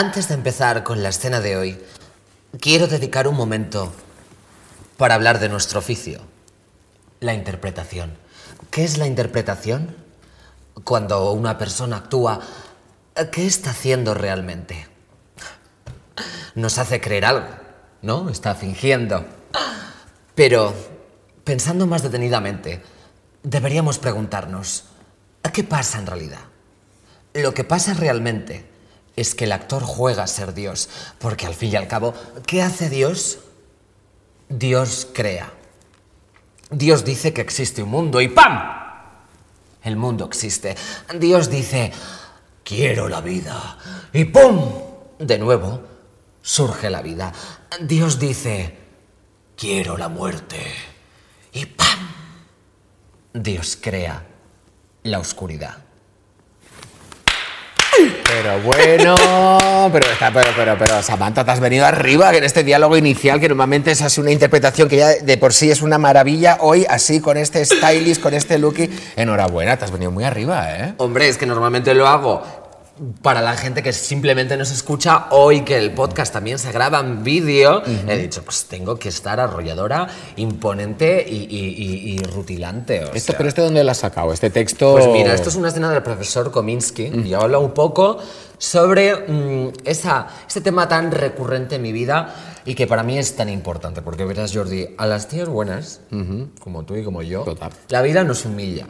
Antes de empezar con la escena de hoy, quiero dedicar un momento para hablar de nuestro oficio, la interpretación. ¿Qué es la interpretación? Cuando una persona actúa, ¿qué está haciendo realmente? Nos hace creer algo, ¿no? Está fingiendo. Pero, pensando más detenidamente, deberíamos preguntarnos, ¿qué pasa en realidad? Lo que pasa realmente es que el actor juega a ser Dios, porque al fin y al cabo, ¿qué hace Dios? Dios crea. Dios dice que existe un mundo y ¡pam! El mundo existe. Dios dice, quiero la vida y ¡pum! De nuevo, surge la vida. Dios dice, quiero la muerte y ¡pam! Dios crea la oscuridad. Pero bueno, pero, pero, pero, Samantha, te has venido arriba en este diálogo inicial, que normalmente es así una interpretación que ya de por sí es una maravilla. Hoy, así, con este stylist, con este look, enhorabuena, te has venido muy arriba, ¿eh? Hombre, es que normalmente lo hago para la gente que simplemente nos escucha hoy que el podcast también se graba en vídeo, he dicho, pues tengo que estar arrolladora, imponente y, rutilante. esto, ¿Pero este dónde lo has sacado? ¿Este texto...? Pues mira, esto es una escena del profesor Kominsky y habla un poco sobre mm, esa, ese tema tan recurrente en mi vida y que para mí es tan importante, porque verás, Jordi, a las tías buenas, como tú y como yo, la vida nos humilla.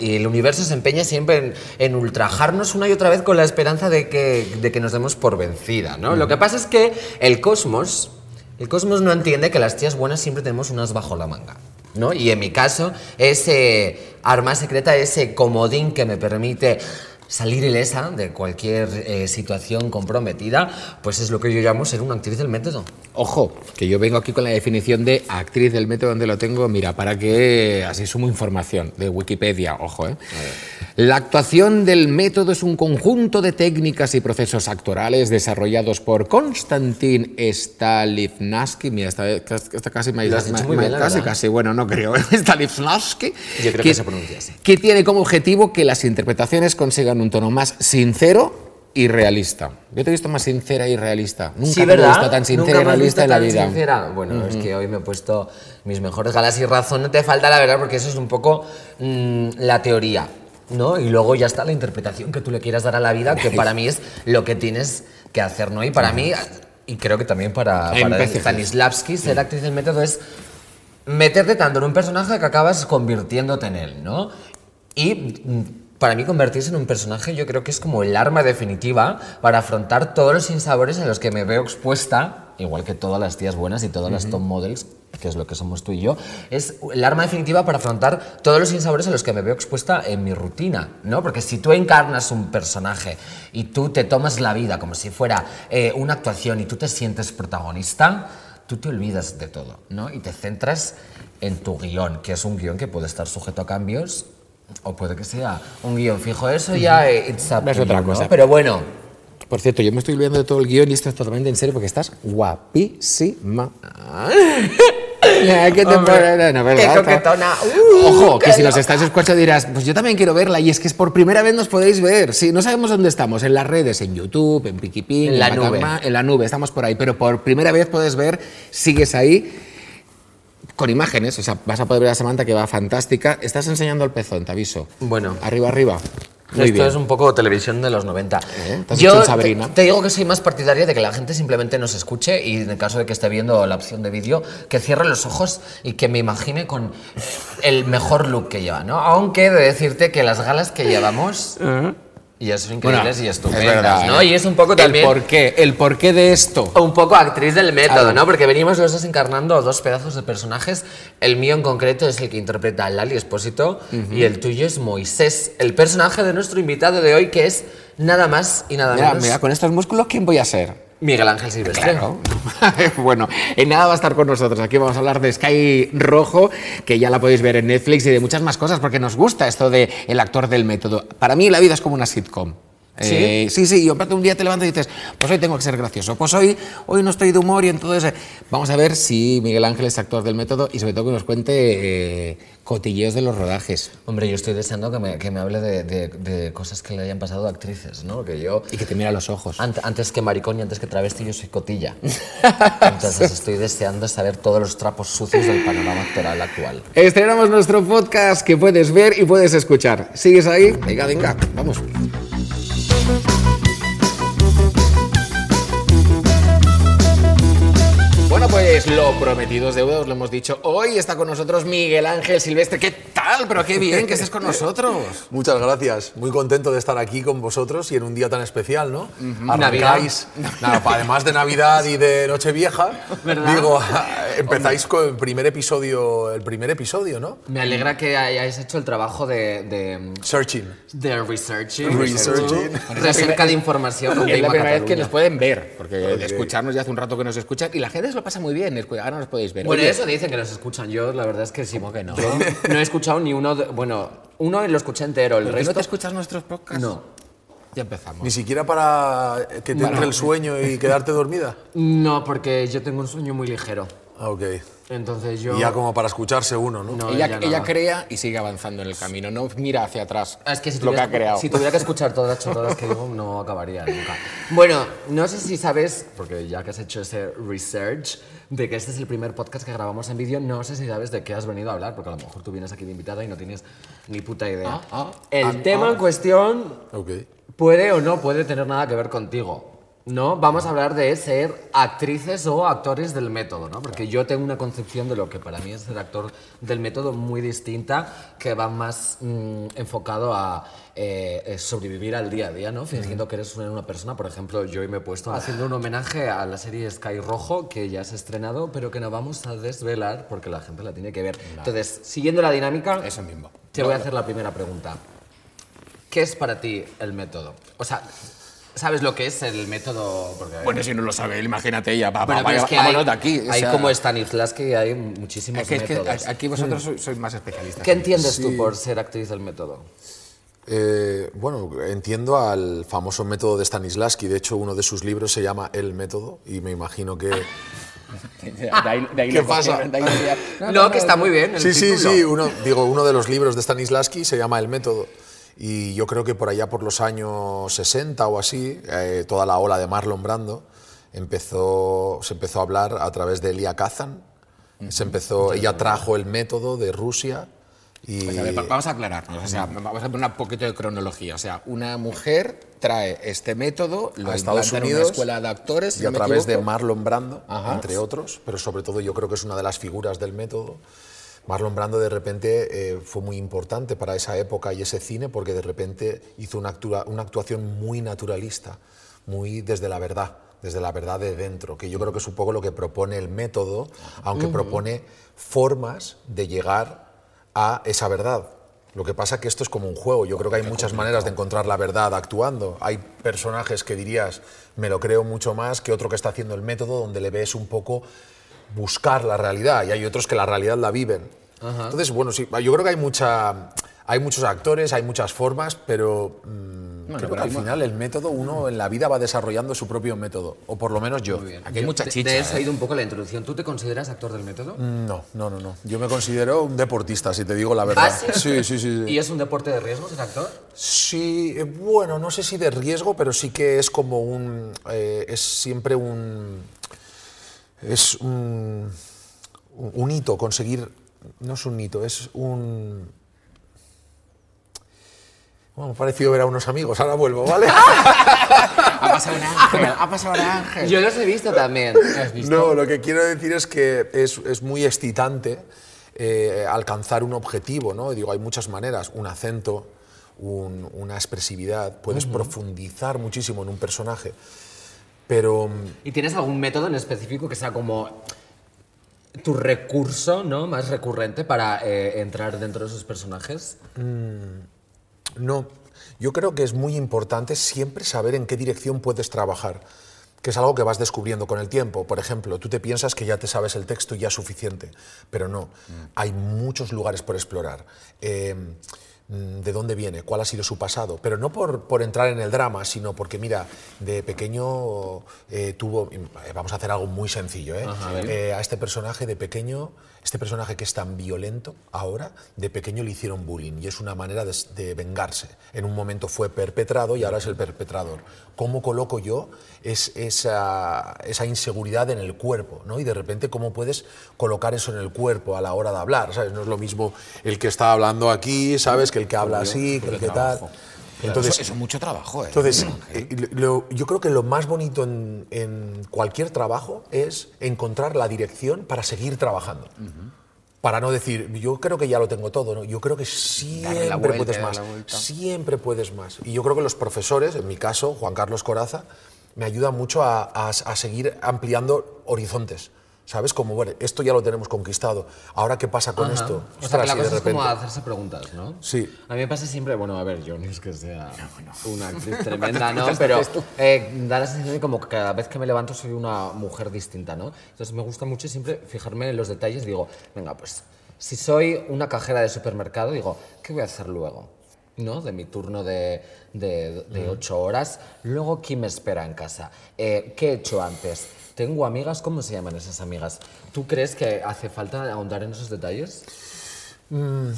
Y el universo se empeña siempre en, ultrajarnos una y otra vez con la esperanza de que, de que nos demos por vencida, ¿no? Lo que pasa es que el cosmos, el cosmos no entiende que las tías buenas siempre tenemos unas bajo la manga. ¿No? Y en mi caso, ese arma secreta, ese comodín que me permite salir ilesa de cualquier eh, situación comprometida, pues es lo que yo llamo ser una actriz del método. Ojo, que yo vengo aquí con la definición de actriz del método donde lo tengo, mira, para que así sumo información de Wikipedia, ojo, ¿eh? La actuación del método es un conjunto de técnicas y procesos actorales desarrollados por Konstantin Stanislavski, mira, esta, esta casi me ha muy bien, casi, casi, bueno, no creo, Stanislavski, yo creo que, que se pronuncia así. Que tiene como objetivo que las interpretaciones consigan un tono más sincero y realista. Yo te he visto más sincera y realista. Nunca sí, me he visto tan sincera y realista en la vida. Sincera? Bueno, es que hoy me he puesto mis mejores galas y razón no te falta la verdad porque eso es un poco mm, la teoría. ¿no? Y luego ya está la interpretación que tú le quieras dar a la vida, que para mí es lo que tienes que hacer, ¿no? Y para mí, y creo que también para, para Stanislavski, ser actriz del método es meterte tanto en un personaje que acabas convirtiéndote en él, ¿no? Y mm, para mí convertirse en un personaje yo creo que es como el arma definitiva para afrontar todos los sinsabores en los que me veo expuesta, igual que todas las tías buenas y todas las top models, que es lo que somos tú y yo, es el arma definitiva para afrontar todos los sinsabores en los que me veo expuesta en mi rutina, ¿no? Porque si tú encarnas un personaje y tú te tomas la vida como si fuera eh, una actuación y tú te sientes protagonista, tú te olvidas de todo, ¿no? Y te centras en tu guion, que es un guion que puede estar sujeto a cambios o puede que sea un guion fijo. Eso ya it's es otra cosa. Pero bueno. Por cierto, yo me estoy olvidando de todo el guion y esto es totalmente en serio porque estás guapísima. ¿Qué te Qué coquetona. Uh, Ojo, que si nos estás escuchando dirás, pues yo también quiero verla y es que es por primera vez nos podéis ver. Sí, no sabemos dónde estamos, en las redes, en YouTube, en Piquipín, en, en la nube. En la nube, estamos por ahí, pero por primera vez puedes ver, sigues ahí con imágenes, o sea, vas a poder ver a Samantha que va fantástica. Estás enseñando el pezón, te aviso. Bueno. Arriba, arriba. Esto es un poco televisión de los 90. ¿Eh? Yo te, te, digo que soy más partidaria de que la gente simplemente nos escuche y en el caso de que esté viendo la opción de vídeo, que cierre los ojos y que me imagine con el mejor look que lleva, ¿no? Aunque de decirte que las galas que llevamos... Y eso es increíble y estupendas, ¿no? ¿eh? Y es un poco también... El porqué, el porqué de esto. Un poco actriz del método, ¿no? Porque venimos los dos encarnando dos pedazos de personajes. El mío en concreto es el que interpreta a Lali Espósito y el tuyo es Moisés, el personaje de nuestro invitado de hoy que es nada más y nada menos... Mira, con estos músculos, ¿quién voy a ser? Miguel Ángel Silvestre. bueno, en nada va a estar con nosotros. Aquí vamos a hablar de Sky Rojo, que ya la podéis ver en Netflix y de muchas más cosas, porque nos gusta esto de el actor del método. Para mí la vida es como una sitcom. ¿Sí? Eh, sí, sí, y aparte un día te levantas y dices, pues hoy tengo que ser gracioso, pues hoy, hoy no estoy de humor y entonces... eh, vamos a ver si Miguel Ángel es actor del método y sobre todo que nos cuente eh, cotilleos de los rodajes. Hombre, yo estoy deseando que me, que me hable de, de- de cosas que le hayan pasado a actrices, ¿no? Que yo, Y que te mira a los ojos. ant- antes que maricón y antes que travesti, yo soy cotilla. Entonces estoy deseando saber todos los trapos sucios del panorama actoral actual. Estrenamos nuestro podcast que puedes ver y puedes escuchar. ¿Sigues ahí? Venga, venga, vamos. thank you Pues lo prometido es deuda, os lo hemos dicho. Hoy está con nosotros Miguel Ángel Silvestre. ¿Qué tal? Pero qué bien que estés con nosotros. Muchas gracias. Muy contento de estar aquí con vosotros y en un día tan especial, ¿no? Navidad. Arrancáis, nada, además de Navidad y de Nochevieja, ¿Verdad? digo, empezáis con el primer episodio, el primer episodio, ¿no? Me alegra que hayáis hecho el trabajo de, de, Searching. de researching. Researching. Recerca de información Es la primera vez que nos pueden ver, porque de escucharnos ya hace un rato que nos escuchan y la gente se lo pasa muy bien. Escu- Ahora nos podéis ver. Bueno, Oye, eso dicen que nos escuchan. Yo, la verdad es que sí. ¿Cómo que no? Yo no he escuchado ni uno. de- bueno, uno lo escuché entero. El ¿por qué resto. no te escuchas nuestros podcasts? No. Ya empezamos. Ni siquiera para que te entre el sueño y quedarte dormida. No, porque yo tengo un sueño muy ligero. Ah, ok. Entonces yo. Y ya como para escucharse uno, ¿no? No, ella, ella crea y sigue avanzando en el camino, no mira hacia atrás. Ah, Es que si lo que tuviera, ha creado. si tuviera que escuchar todas las choradas que digo, no acabaría nunca. Bueno, no sé si sabes, porque ya que has hecho ese research de que este es el primer podcast que grabamos en vídeo, no sé si sabes de qué has venido a hablar, porque a lo mejor tú vienes aquí de invitada y no tienes ni puta idea. Ah, ah, el ah, tema ah. en cuestión Ok. puede o no puede tener nada que ver contigo. ¿No? Vamos a hablar de ser actrices o actores del método, ¿no? Porque yo tengo una concepción de lo que para mí es ser actor del método muy distinta, que va más mm, enfocado a eh, eh, sobrevivir al día a día, ¿no? Fingiendo que eres una, una persona, por ejemplo, yo hoy me he puesto haciendo un homenaje a la serie Sky Rojo, que ya se ha estrenado, pero que no vamos a desvelar porque la gente la tiene que ver. Entonces, siguiendo la dinámica, Eso mismo. te voy a hacer la primera pregunta. ¿Qué es para ti el método? O sea, ¿sabes lo que es el método? Porque, Bueno, si no lo sabe, él, imagínate ella. Va, Bueno, va, es que vámonos hay, de aquí. o hay sea, como Stanislavski, hay muchísimos es que, es que métodos. aquí vosotros sois, sois más especialistas. ¿Qué entiendes Sí. tú por ser actriz del método? Eh, bueno, entiendo al famoso método de Stanislavski. De hecho, uno de sus libros se llama El método y me imagino que... De ahí- de ahí ¿Qué pasa? cogieron, ahí No, que está muy bien. el Sí, sí, título. sí. Uno, digo, uno de los libros de Stanislavski se llama El método. Y yo creo que por allá por los años 60 o así, eh, toda la ola de Marlon Brando empezó, se empezó a hablar a través de Elia Kazan. Se empezó, ella trajo el método de Rusia y a ver, va- vamos a aclararnos, o sea, vamos a poner un poquito de cronología. O sea, una mujer trae este método, lo a Estados implanta en Unidos una escuela de actores, si y a no través de equivoco. Marlon Brando, Ajá. entre otros, pero sobre todo yo creo que es una de las figuras del método. Marlon Brando de repente eh, fue muy importante para esa época y ese cine porque de repente hizo una, actua- una actuación muy naturalista, muy desde la verdad, desde la verdad de dentro, que yo creo que es un poco lo que propone el método, aunque propone formas de llegar a esa verdad. Lo que pasa que esto es como un juego. Yo creo que hay muchas maneras de encontrar la verdad actuando. Hay personajes que dirías, me lo creo mucho más que otro que está haciendo el método, donde le ves un poco buscar la realidad y hay otros que la realidad la viven. Entonces, bueno, sí, yo creo que hay mucha, hay muchos actores, hay muchas formas, pero mm, creo pero que al final el método uno en la vida va desarrollando su propio método, o por lo menos yo. Aquí hay mucha chicha. De eso ¿eh? ha ido un poco la introducción. ¿Tú te consideras actor del método? No, no, no, no. Yo me considero un deportista, si te digo la verdad. ¿Ah, sí? sí, sí, sí. sí. ¿Y es un deporte de riesgo ser actor? Sí, eh, bueno, no sé si de riesgo, pero sí que es como un. eh, es siempre un. Es un. Un un hito conseguir. No es un hito, es un. Bueno, me ha parecido ver a unos amigos, ahora vuelvo, ¿vale? Ha pasado un ángel, ha pasado un ángel. Yo los he visto también. ¿Has visto? No, lo que quiero decir es que es, es muy excitante eh, alcanzar un objetivo, ¿no? Y digo, hay muchas maneras, un acento, un- una expresividad, puedes profundizar muchísimo en un personaje, pero ¿Y tienes algún método en específico que sea como tu recurso ¿no? más recurrente para eh, entrar dentro de esos personajes? no, yo creo que es muy importante siempre saber en qué dirección puedes trabajar, que es algo que vas descubriendo con el tiempo. Por ejemplo, tú te piensas que ya te sabes el texto y ya es suficiente, pero no, hay muchos lugares por explorar. Eh, mm, de dónde viene, cuál ha sido su pasado, pero no por, por entrar en el drama, sino porque, mira, de pequeño eh, tuvo, eh, vamos a hacer algo muy sencillo, ¿eh? Eh, a este personaje de pequeño, este personaje que es tan violento ahora, de pequeño le hicieron bullying y es una manera de, de vengarse. En un momento fue perpetrado y ahora es el perpetrador. ¿Cómo coloco yo es, esa, esa inseguridad en el cuerpo? ¿no? Y de repente, ¿cómo puedes colocar eso en el cuerpo a la hora de hablar? ¿sabes? No es lo mismo el que está hablando aquí, ¿sabes? Que el que habla así, que el que tal. Entonces, eso, eso es mucho trabajo. ¿eh? entonces, eh, lo- yo creo que lo más bonito en, en cualquier trabajo es encontrar la dirección para seguir trabajando. Para no decir, yo creo que ya lo tengo todo, ¿no? yo creo que siempre vuelta, puedes más, siempre puedes más. Y yo creo que los profesores, en mi caso, Juan Carlos Coraza, me ayudan mucho a, a- a seguir ampliando horizontes. ¿Sabes? Como, bueno, esto ya lo tenemos conquistado. Ahora, ¿qué pasa con esto? O sea, que la cosa es como repente- hacerse preguntas, ¿no? Sí. A mí me pasa siempre, bueno, a ver, yo no es que sea una actriz tremenda, ¿no? Pero eh, da la sensación de como que cada vez que me levanto soy una mujer distinta, ¿no? Entonces me gusta mucho siempre fijarme en los detalles digo, venga, pues si soy una cajera de supermercado, digo, ¿qué voy a hacer luego? ¿No? De mi turno de, de, de ocho horas. Luego, ¿quién me espera en casa? Eh, ¿Qué he hecho antes? Tengo amigas, ¿cómo se llaman esas amigas? ¿Tú crees que hace falta ahondar en esos detalles?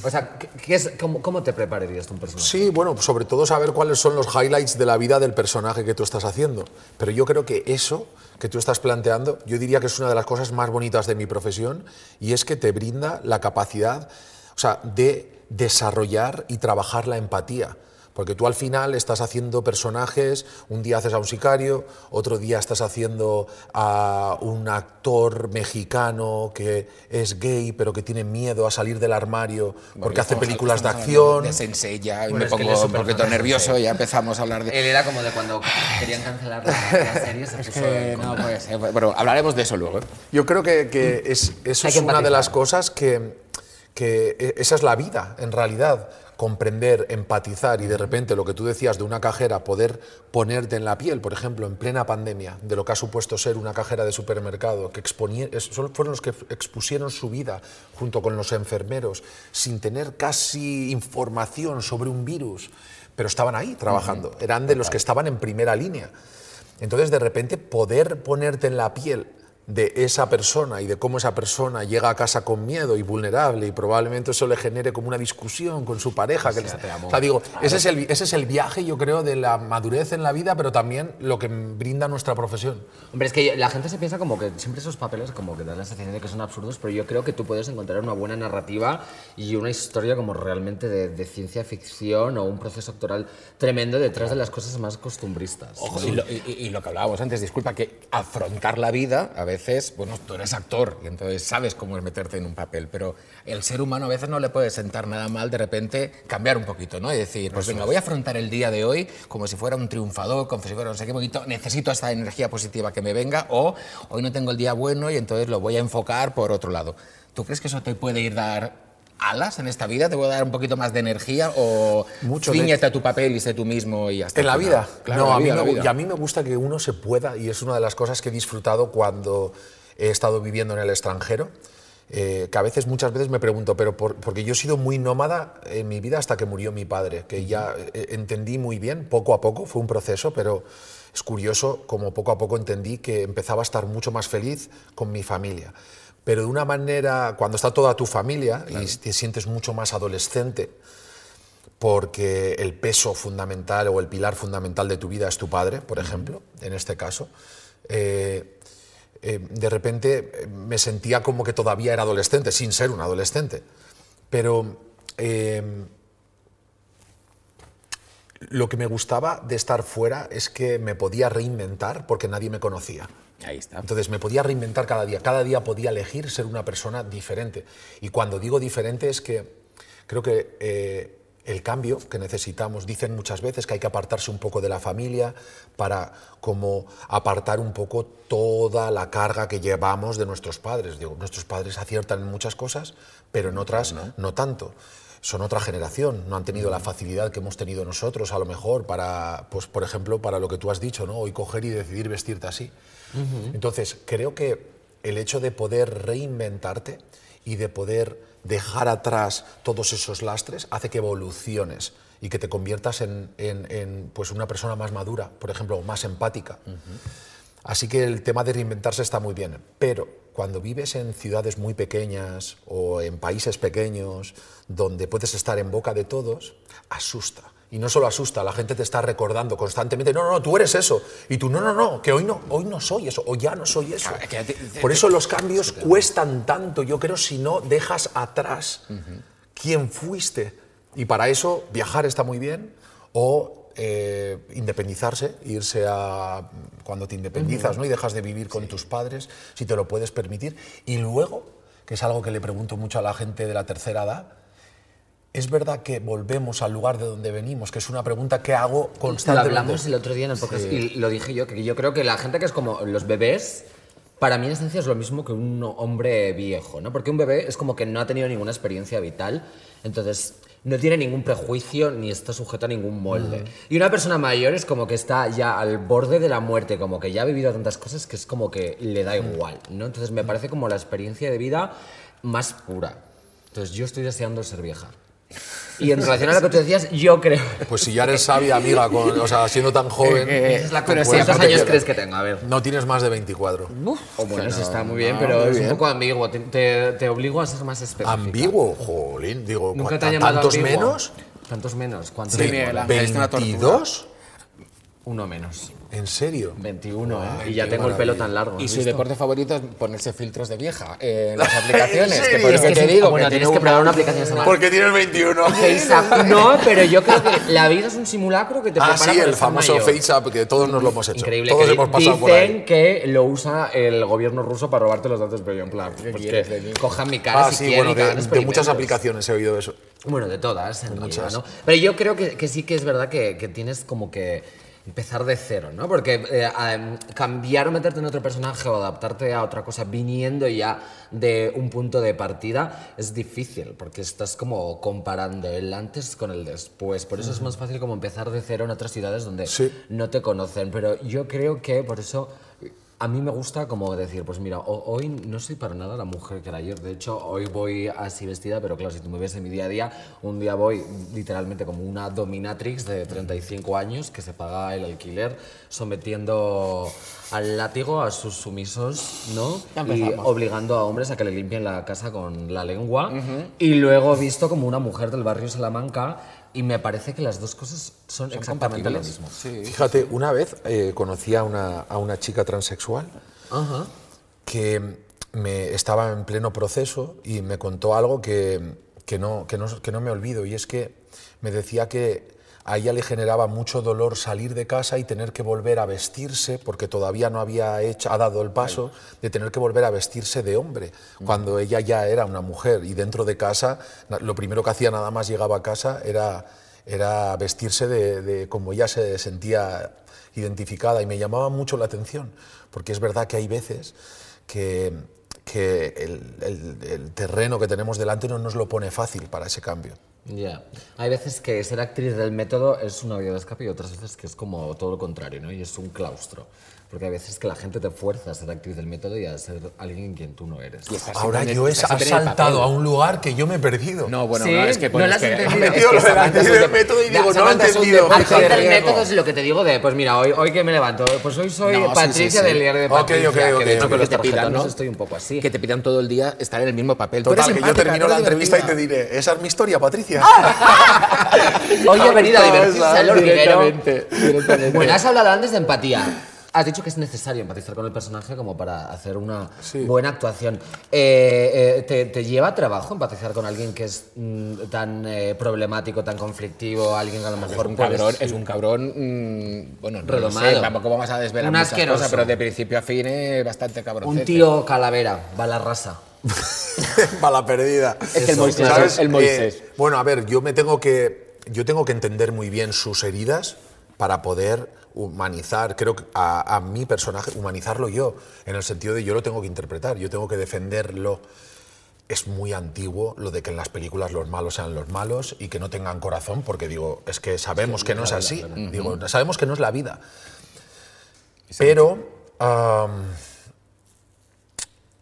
O sea, ¿qué- qué es, cómo, cómo te prepararías tú un personaje? Sí, bueno, sobre todo saber cuáles son los highlights de la vida del personaje que tú estás haciendo. Pero yo creo que eso que tú estás planteando, yo diría que es una de las cosas más bonitas de mi profesión y es que te brinda la capacidad, o sea, de desarrollar y trabajar la empatía. Porque tú al final estás haciendo personajes, un día haces a un sicario, otro día estás haciendo a un actor mexicano que es gay pero que tiene miedo a salir del armario porque hace películas de acción. De Sensei ya, y Bueno, me que pongo un poquito nervioso, ya empezamos a hablar de... Él era como de cuando querían cancelar la, la serie, se puso en no, pues, eh, bueno, hablaremos de eso luego. ¿eh? Yo creo que, que es, eso Hay es que una de las cosas que, que e- esa es la vida, en realidad. Comprender, empatizar y de repente lo que tú decías de una cajera, poder ponerte en la piel, por ejemplo, en plena pandemia, de lo que ha supuesto ser una cajera de supermercado, que fueron los que expusieron su vida junto con los enfermeros, sin tener casi información sobre un virus, pero estaban ahí trabajando, eran de los que estaban en primera línea. Entonces, de repente, poder ponerte en la piel de esa persona y de cómo esa persona llega a casa con miedo y vulnerable y probablemente eso le genere como una discusión con su pareja. Que le- o sea, digo, ese, es el, ese es el viaje, yo creo, de la madurez en la vida, pero también lo que brinda nuestra profesión. Hombre, es que la gente se piensa como que siempre esos papeles como que dan la sensación de que son absurdos, pero yo creo que tú puedes encontrar una buena narrativa y una historia como realmente de, de ciencia ficción o un proceso actoral tremendo detrás de las cosas más costumbristas. Ojo, y, lo, y- y- lo que hablábamos antes, disculpa, que afrontar la vida, a veces, bueno, tú eres actor y entonces sabes cómo es meterte en un papel, pero el ser humano a veces no le puede sentar nada mal de repente cambiar un poquito, ¿no? Y decir, pues venga, voy a afrontar el día de hoy como si fuera un triunfador, como si fuera no sé qué poquito, necesito esta energía positiva que me venga, o hoy no tengo el día bueno y entonces lo voy a enfocar por otro lado. ¿Tú crees que eso te puede ir dar alas en esta vida? ¿Te puede dar un poquito más de energía o Mucho, ciñete a tu papel y sé tú mismo y ya está? ¿En la vida? Claro, no, la a mí, me, vida. y a mí me gusta que uno se pueda, y es una de las cosas que he disfrutado cuando he estado viviendo en el extranjero, eh, que a veces, muchas veces me pregunto, pero por- porque yo he sido muy nómada en mi vida hasta que murió mi padre, que ya eh, entendí muy bien, poco a poco, fue un proceso, pero es curioso como poco a poco entendí que empezaba a estar mucho más feliz con mi familia. Pero de una manera, cuando está toda tu familia y te sientes mucho más adolescente, porque el peso fundamental o el pilar fundamental de tu vida es tu padre, por ejemplo, en este caso, eh, eh, de repente eh, me sentía como que todavía era adolescente, sin ser un adolescente. Pero eh, lo que me gustaba de estar fuera es que me podía reinventar porque nadie me conocía. Ahí está. Entonces me podía reinventar cada día, cada día podía elegir ser una persona diferente. Y cuando digo diferente es que creo que eh, el cambio que necesitamos, dicen muchas veces que hay que apartarse un poco de la familia para como apartar un poco toda la carga que llevamos de nuestros padres. Digo, nuestros padres aciertan en muchas cosas, pero en otras no, tanto. Son otra generación, no han tenido la facilidad que hemos tenido nosotros, a lo mejor, para, pues, por ejemplo, para lo que tú has dicho, ¿no? Hoy coger y decidir vestirte así. Entonces, creo que el hecho de poder reinventarte y de poder dejar atrás todos esos lastres hace que evoluciones y que te conviertas en, en- en, pues una persona más madura, por ejemplo, más empática. Así que el tema de reinventarse está muy bien, pero cuando vives en ciudades muy pequeñas o en países pequeños donde puedes estar en boca de todos, asusta. Y no solo asusta, la gente te está recordando constantemente, no, no, no, tú eres eso. Y tú, no, no, no, que hoy no, hoy no soy eso, o ya no soy eso. Por eso los cambios cuestan tanto, yo creo, si no dejas atrás quién fuiste. Y para eso viajar está muy bien o eh, independizarse, irse a cuando te independizas ¿no? y dejas de vivir con tus padres, si te lo puedes permitir. Y luego, que es algo que le pregunto mucho a la gente de la tercera edad, ¿es verdad que volvemos al lugar de donde venimos? Que es una pregunta que hago Lo constantemente. hablamos el otro día en el podcast y lo dije yo, que yo creo que la gente que es como los bebés, para mí en esencia es lo mismo que un hombre viejo, ¿no? Porque un bebé es como que no ha tenido ninguna experiencia vital, entonces no tiene ningún prejuicio ni está sujeto a ningún molde. Y una persona mayor es como que está ya al borde de la muerte, como que ya ha vivido tantas cosas que es como que le da igual, ¿no? Entonces me parece como la experiencia de vida más pura. Entonces yo estoy deseando ser vieja. Y en relación a lo que tú decías, yo creo... Pues si ya eres sabia, amiga, con- o sea, siendo tan joven, Esa es la pero ¿Cuántos años crees que tengo? A ver. no tienes más de 24. O bueno, eso está muy bien, no, pero muy es bien. un poco ambiguo. Te, te, te obligo a ser más específico. Ambiguo, jolín, digo, ¿Nunca te ¿cuánta- ha llamado ¿tantos ambiguo? menos? ¿Tantos menos? ¿Cuántos? Tortura. ¿22? Uno menos. ¿En serio? 21, ¿eh? Y qué ya tengo el pelo tan largo. Y ¿has su visto? deporte favorito es ponerse filtros de vieja en las aplicaciones. ¿En que por Es que te sí, digo bueno, que tienes tiene que probar una aplicación llama Porque tienes 21. FaceApp. No, pero yo creo que la vida es un simulacro que te Ah, prepara sí, para el famoso. FaceApp que todos nos lo hemos hecho. Increíble. Todos que hemos pasado dicen por ahí. que lo usa el gobierno ruso para robarte los datos, pero yo en plan, pues quieres de que mí? cojan mi cara Ah, si sí, quieren bueno, de, de muchas aplicaciones he oído eso. Bueno, de todas, en realidad, Muchas. ¿no? Pero yo creo que, que sí que es verdad que, que tienes como que empezar de cero, ¿no? Porque eh, cambiar o meterte en otro personaje o adaptarte a otra cosa viniendo ya de un punto de partida es difícil, porque estás como comparando el antes con el después. Por eso es más fácil como empezar de cero en otras ciudades donde Sí. no te conocen. Pero yo creo que por eso a mí me gusta como decir, pues mira, ho- hoy no soy para nada la mujer que era ayer. De hecho, hoy voy así vestida, pero claro, si tú me ves en mi día a día, un día voy literalmente como una dominatrix de 35 años que se paga el alquiler sometiendo al látigo a sus sumisos, ¿no? Y obligando a hombres a que le limpien la casa con la lengua. Y luego visto como una mujer del barrio Salamanca. Y me parece que las dos cosas son, exactamente lo mismo. Sí. Fíjate, una vez eh, conocí a una, a una chica transexual Ajá. que me estaba en pleno proceso y me contó algo que, que, no, que, no, que no me olvido y es que me decía que a ella le generaba mucho dolor salir de casa y tener que volver a vestirse porque todavía no había hecho, ha dado el paso de tener que volver a vestirse de hombre cuando ella ya era una mujer. Y dentro de casa lo primero que hacía nada más llegaba a casa era, era vestirse de, de como ella se sentía identificada. Y me llamaba mucho la atención porque es verdad que hay veces que, que el, el- el terreno que tenemos delante no nos lo pone fácil para ese cambio. Ya. Hay veces que ser actriz del método es una vía de escape y otras veces que es como todo lo contrario, ¿no? Y es un claustro. Porque hay veces que la gente te fuerza a ser actriz del método y a ser alguien quien tú no eres. Ahora en- yo he saltado a un lugar que yo me he perdido. No, bueno, Sí, no, es que no pones lo has que- entendido. es que Metido es un actriz del de- método y digo, no lo he entendido. Actriz de del método es lo que te digo de, pues mira, hoy, hoy que me levanto, pues hoy soy No, Patricia sí, sí. del diario de Ok, Patricia, ok, que ok, de hecho ok. con los Que te pidan, ¿no? estoy un poco así. Que te pidan todo el día estar en el mismo papel. Total, que yo termino la entrevista y te diré, esa es mi historia, Patricia. Hoy he venido a divertirse al hormiguero. Directamente, directamente. Bueno, has hablado antes de empatía. Has dicho que es necesario empatizar con el personaje como para hacer una Sí. buena actuación. Eh, eh, ¿te, te lleva trabajo empatizar con alguien que es mm, tan eh, problemático, tan conflictivo, alguien que a lo Es mejor un puedes- cabrón, es un cabrón, mm, bueno, no sé, tampoco vamos a desvelar Un muchas cosas, pero de principio a fin es bastante cabrón. Un tío calavera, bala rasa. Para la perdida. Es que el Moisés, ¿Sabes? el Moisés. Eh, bueno, a ver, yo me tengo que, yo tengo que entender muy bien sus heridas para poder humanizar, creo que a, a mi personaje, humanizarlo yo, en el sentido de yo lo tengo que interpretar, yo tengo que defenderlo. Es muy antiguo lo de que en las películas los malos sean los malos y que no tengan corazón, porque digo, es que sabemos que no es así, digo, sabemos que no es la vida. Pero am,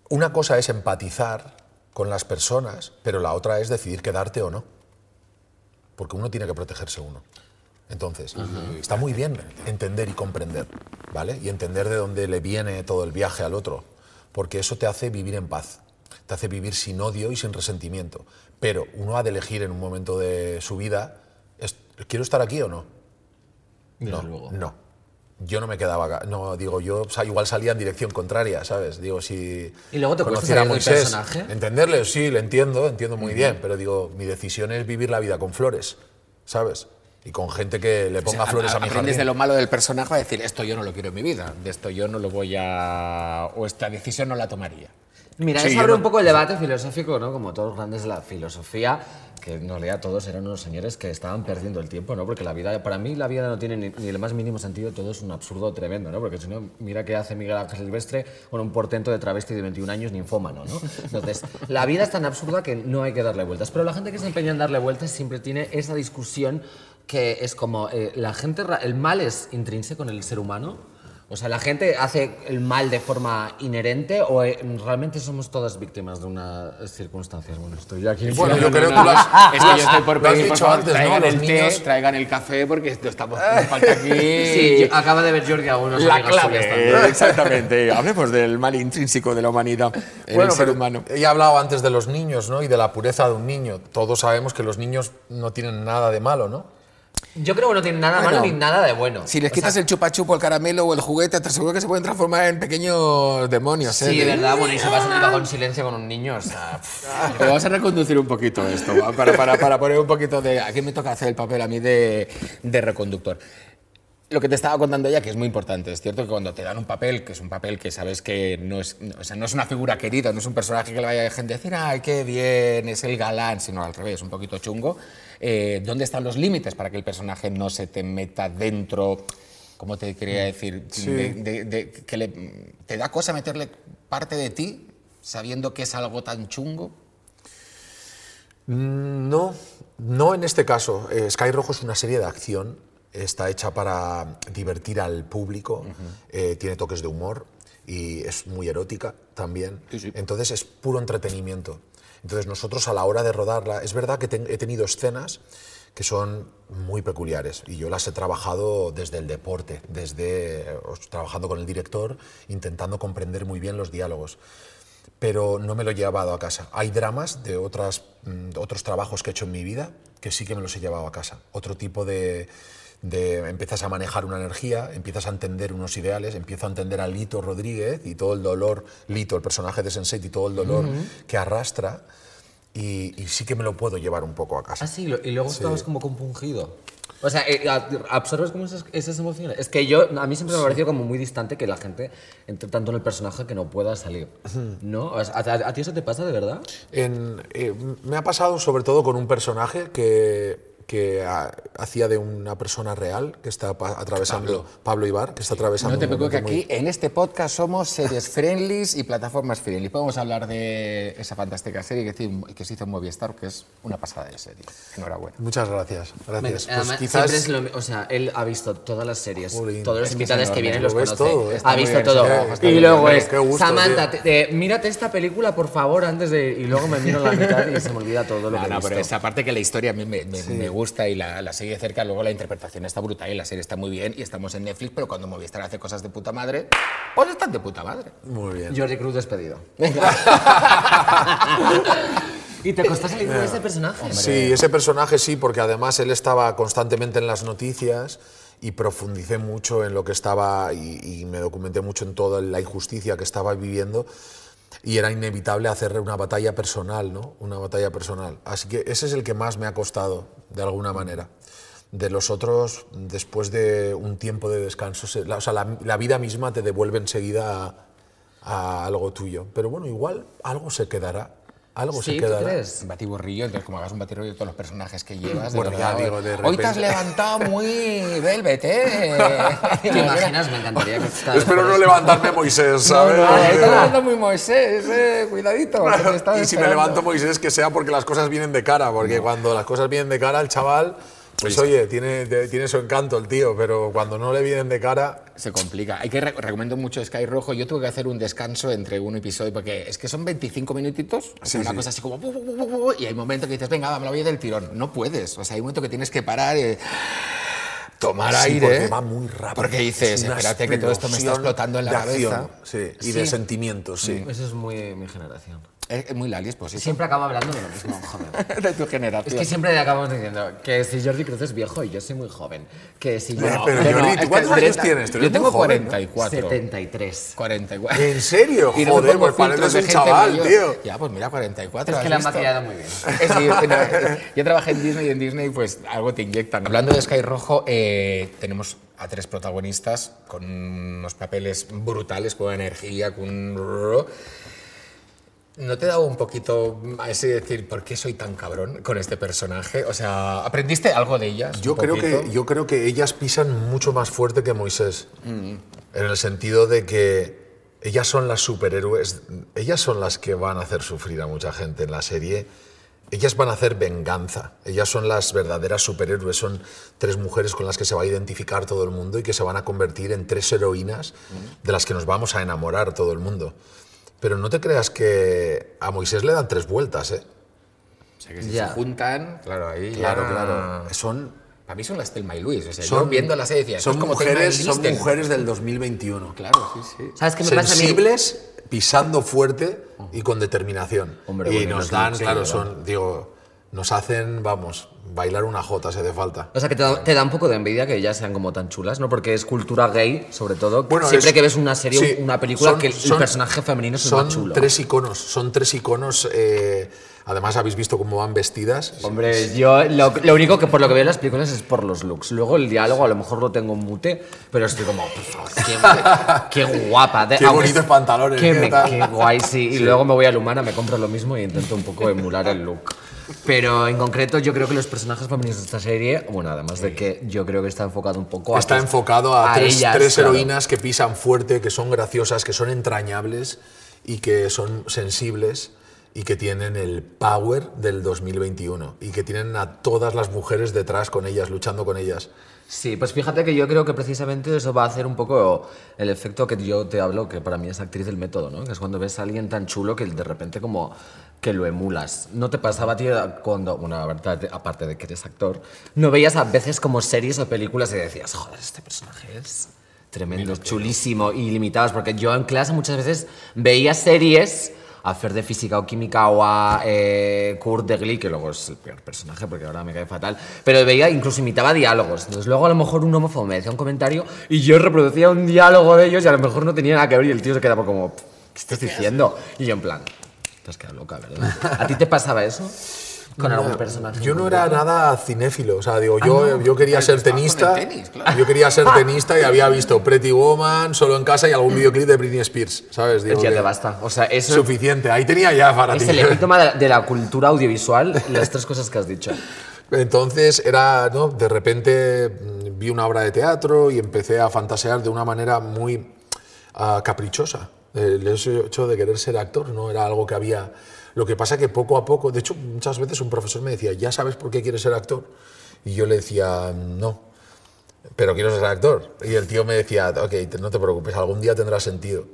una cosa es empatizar con las personas, pero la otra es decidir quedarte o no. Porque uno tiene que protegerse uno. Entonces, está muy bien entender y comprender, ¿vale? Y entender de dónde le viene todo el viaje al otro, porque eso te hace vivir en paz, te hace vivir sin odio y sin resentimiento. Pero uno ha de elegir en un momento de su vida, ¿quiero estar aquí o no? Desde no, luego. no. Yo no me quedaba, acá. no, digo, yo o sea, igual salía en dirección contraria, ¿sabes? Digo, si ¿Y luego te conociera a Moisés, personaje? entenderle, sí, le entiendo, entiendo muy bien, pero digo, mi decisión es vivir la vida con flores, ¿sabes? Y con gente que le ponga O sea, flores a, mi aprendes jardín. de lo malo del personaje a decir, esto yo no lo quiero en mi vida, de esto yo no lo voy a... o esta decisión no la tomaría. Mira, Sí, eso abre no- un poco el debate filosófico, ¿no? Como todos los grandes de la filosofía, que en realidad todos eran unos señores que estaban perdiendo el tiempo, ¿no? Porque la vida, para mí la vida no tiene ni, ni el más mínimo sentido, todo es un absurdo tremendo, ¿no? Porque si no, mira qué hace Miguel Ángel Silvestre con un portento de travesti de 21 años ninfómano, ¿no? Entonces, la vida es tan absurda que no hay que darle vueltas. Pero la gente que se empeña en darle vueltas siempre tiene esa discusión que es como, eh, la gente, el mal es intrínseco en el ser humano. O sea, ¿la gente hace el mal de forma inherente o eh, realmente somos todas víctimas de unas circunstancias? Bueno, estoy yo aquí. Bueno, No, yo no, creo no, que tú no. lo has, Es que yo estoy por pedir, por favor, antes, ¿no? traigan Los el té, niños... traigan el café, porque esto estamos, nos falta aquí... Sí, yo- acaba de ver Jordi a unos la clave, también. exactamente. Hablemos del mal intrínseco de la humanidad en Bueno, el ser humano. Ella hablaba antes de los niños, ¿no? Y de la pureza de un niño. Todos sabemos que los niños no tienen nada de malo, ¿no? Yo creo que no tiene nada Bueno, malo ni nada de bueno. Si les O quitas sea, el chupa chupo, el caramelo o el juguete, te aseguro que se pueden transformar en pequeños demonios. ¿eh? Sí, De- verdad, bueno, y se pasa un cajón en silencio con un niño, o sea... pff. Pero vamos a reconducir un poquito esto, para, para, para poner un poquito de... Aquí me toca hacer el papel a mí de, de reconductor. Lo que te estaba contando ella, que es muy importante, es cierto que cuando te dan un papel, que es un papel que sabes que no es, no- o sea, no es una figura querida, no es un personaje que le vaya a gente decir, ay, qué bien, es el galán, sino al revés, un poquito chungo, eh, ¿dónde están los límites para que el personaje no se te meta dentro, ¿cómo te quería decir? De- de- de- que le- ¿Te da cosa meterle parte de ti sabiendo que es algo tan chungo? No, no en este caso. Eh, Sky Rojo es una serie de acción. Está hecha para divertir al público. eh, tiene toques de humor y es muy erótica también. Sí, sí. Entonces es puro entretenimiento. Entonces nosotros a la hora de rodarla, es verdad que ten- he tenido escenas que son muy peculiares y yo las he trabajado desde el deporte, desde trabajando con el director, intentando comprender muy bien los diálogos pero no me lo he llevado a casa. Hay dramas de otras, mm, otros trabajos que he hecho en mi vida que sí que me los he llevado a casa. Otro tipo de, de- Empiezas a manejar una energía, empiezas a entender unos ideales, empiezo a entender a Lito Rodríguez y todo el dolor, Lito, el personaje de Sensei, y todo el dolor que arrastra, y, y sí que me lo puedo llevar un poco a casa. Ah, sí, y luego estabas como compungido. O sea, eh, absorbes como esas, esas emociones. Es que yo, a mí siempre me ha parecido como muy distante que la gente entre tanto en el personaje que no pueda salir. ¿No? ¿A, a- a ti eso te pasa de verdad? En- eh, me ha pasado sobre todo con un personaje que, que ha- hacía de una persona real que está pa- atravesando, Pablo. Ibar, que está atravesando No te preocupes que aquí muy- en este podcast somos series friendly y plataformas friendly. Podemos hablar de esa fantástica serie que, que se hizo en Movistar, que es una pasada de serie. Enhorabuena. Muchas gracias, gracias. Pues Además, quizás es lo o sea, él ha visto todas las series, Jolín, todos los que invitados que vienen lo los conoce. todo, ha visto bien, todo. y luego es, gusto, Samantha, te- eh, mírate esta película, por favor, antes de... Y luego me miro la mitad y se me olvida todo lo No, que he no, pero visto. esa parte que la historia a mí me, me- me gusta y la, la sigue de cerca, luego la interpretación está brutal y la serie está muy bien y estamos en Netflix, pero cuando Movistar hace cosas de puta madre, pues están de puta madre. Muy bien. Jordi Cruz despedido. ¿Y te costó salir con ese personaje? Sí, ese personaje sí, porque además él estaba constantemente en las noticias y profundicé mucho en lo que estaba y, y me documenté mucho en toda la injusticia que estaba viviendo y era inevitable hacer una batalla personal, ¿no? Una batalla personal. Así que ese es el que más me ha costado, de alguna manera. De los otros, después de un tiempo de descanso, la, o sea, la, vida misma te devuelve enseguida a algo tuyo. Pero bueno, igual algo se quedará. Algo ¿Sí? se ¿Tú quedará. crees? Batiburrillo, entonces como hagas un batiburrillo de todos los personajes que llevas, de Bueno, ya verdad, digo, de hoy te has repente- levantado muy velvet, ¿eh? ¿Te imaginas? Me encantaría que Espero no levantarme Moisés, No, ¿sabes? no, hoy te has levantado muy Moisés, eh, cuidadito. y si me levanto Moisés, que sea porque las cosas vienen de cara, porque cuando las cosas vienen de cara, el chaval Pues oye, tiene, tiene su encanto el tío, pero cuando no le vienen de cara, Se complica. Hay que re- recomiendo mucho Sky Rojo. Yo tuve que hacer un descanso entre un episodio porque es que son 25 minutitos, Sí, una sí. cosa así como bu, bu, bu, bu, bu, y hay momentos que dices, venga, me lo voy del tirón. No puedes. O sea, hay un momento que tienes que parar y tomar Sí, aire. porque va muy rápido. Porque dices, Es espérate que todo esto me está explotando en la de cabeza. acción, sí, y Sí. de sentimientos, sí. Eso es muy mi generación. Es, es muy Lali, sí. Siempre acabo hablando de lo mismo, joder. de tu generación. Es que siempre le acabamos diciendo que si Jordi Cruz es viejo y yo soy muy joven. Que si yo... No, pero que Jordi, no, ¿tú es cuántos es años tienes? Tú Yo tengo muy joven, ¿no? 44. 73. 44. ¿En serio? Y no Joder, pues pareces un chaval, mayor. tío. Ya, pues mira, 44. Es ¿has que la han maquillado muy bien. Eh, sí, bueno, yo trabajé en Disney y en Disney pues algo te inyectan. Hablando de Sky Rojo, eh, tenemos a tres protagonistas con unos papeles brutales, con energía, con... ¿No te da un poquito a ese decir por qué soy tan cabrón con este personaje? O sea, ¿aprendiste algo de ellas? Yo creo, que, yo creo que ellas pisan mucho más fuerte que Moisés. En el sentido de que ellas son las superhéroes, ellas son las que van a hacer sufrir a mucha gente en la serie. Ellas van a hacer venganza. Ellas son las verdaderas superhéroes. Son tres mujeres con las que se va a identificar todo el mundo y que se van a convertir en tres heroínas de las que nos vamos a enamorar todo el mundo. Pero no te creas que a Moisés le dan tres vueltas, ¿eh? O sea, que si Ya. se juntan, claro, ahí Claro, ya- claro. Son Para mí son las Telma y Luis. O sea, son yo viendo la serie decía, son como mujeres, son del- mujeres del 2021. Claro, sí, sí. ¿Sabes qué me pasa a mí? sensibles, pisando fuerte y con determinación. Hombre, y bueno, nos dan, claro, son, digo, nos hacen, vamos, bailar una jota si hace falta. O sea, que te da, te da un poco de envidia que ellas sean como tan chulas, ¿no? Porque es cultura gay, sobre todo. Bueno, Siempre es- que ves una serie, sí, una película, son- que el son- personaje femenino es el Son más chulo. tres iconos, son tres iconos. eh, además, habéis visto cómo van vestidas. Hombre, yo lo, lo único que por lo que veo en las películas es por los looks. Luego el diálogo a lo mejor lo tengo en mute, pero estoy como, qué, guapa. De- Qué bonitos es- pantalones, qué guay, sí. Y luego me voy a Lumana, me compro lo mismo y intento un poco emular el look. Pero en concreto yo creo que los personajes femeninos de esta serie, bueno, además de que yo creo que está enfocado un poco a... Está enfocado a, tres, ellas, tres claro. heroínas que pisan fuerte, que son graciosas, que son entrañables y que son sensibles y que tienen el power del 2021 y que tienen a todas las mujeres detrás con ellas, luchando con ellas. Sí, pues fíjate que yo creo que precisamente eso va a hacer un poco el efecto que yo te hablo, que para mí es actriz del método, ¿no? Que es cuando ves a alguien tan chulo que de repente como que lo emulas. ¿No te pasaba a ti cuando, bueno, la verdad, aparte de que eres actor, no veías a veces como series o películas y decías, joder, este personaje es tremendo, chulísimo, y limitados? Porque yo en clase muchas veces veía series a Fer de Física o Química o a eh, Kurt de Glee, que luego es el peor personaje porque ahora me cae fatal, pero veía, incluso imitaba diálogos. Entonces luego a lo mejor un homófobo me decía un comentario y yo reproducía un diálogo de ellos y a lo mejor no tenía nada que ver y el tío se quedaba como, ¿qué estás diciendo? Y yo en plan, te has quedado loca, ¿verdad? ¿A ti te pasaba eso? ¿Con algún personaje? Yo no era nada cinéfilo, o sea, digo, yo, yo quería ser tenista, el tenis, claro. yo quería ser tenista y había visto Pretty Woman, Solo en casa y algún videoclip de Britney Spears, ¿sabes? Digo Ya te basta. O sea, eso Suficiente, ahí tenía ya para es ti. el epítoma de la, de la cultura audiovisual, las tres cosas que has dicho. Entonces era, ¿no? De repente mm, vi una obra de teatro y empecé a fantasear de una manera muy ah, caprichosa. El hecho de querer ser actor no era algo que había. Lo que pasa que poco a poco, de hecho, muchas veces un profesor me decía, ¿ya sabes por qué quieres ser actor? Y yo le decía, no, pero quiero ser actor. Y el tío me decía, ok, no te preocupes, algún día tendrá sentido.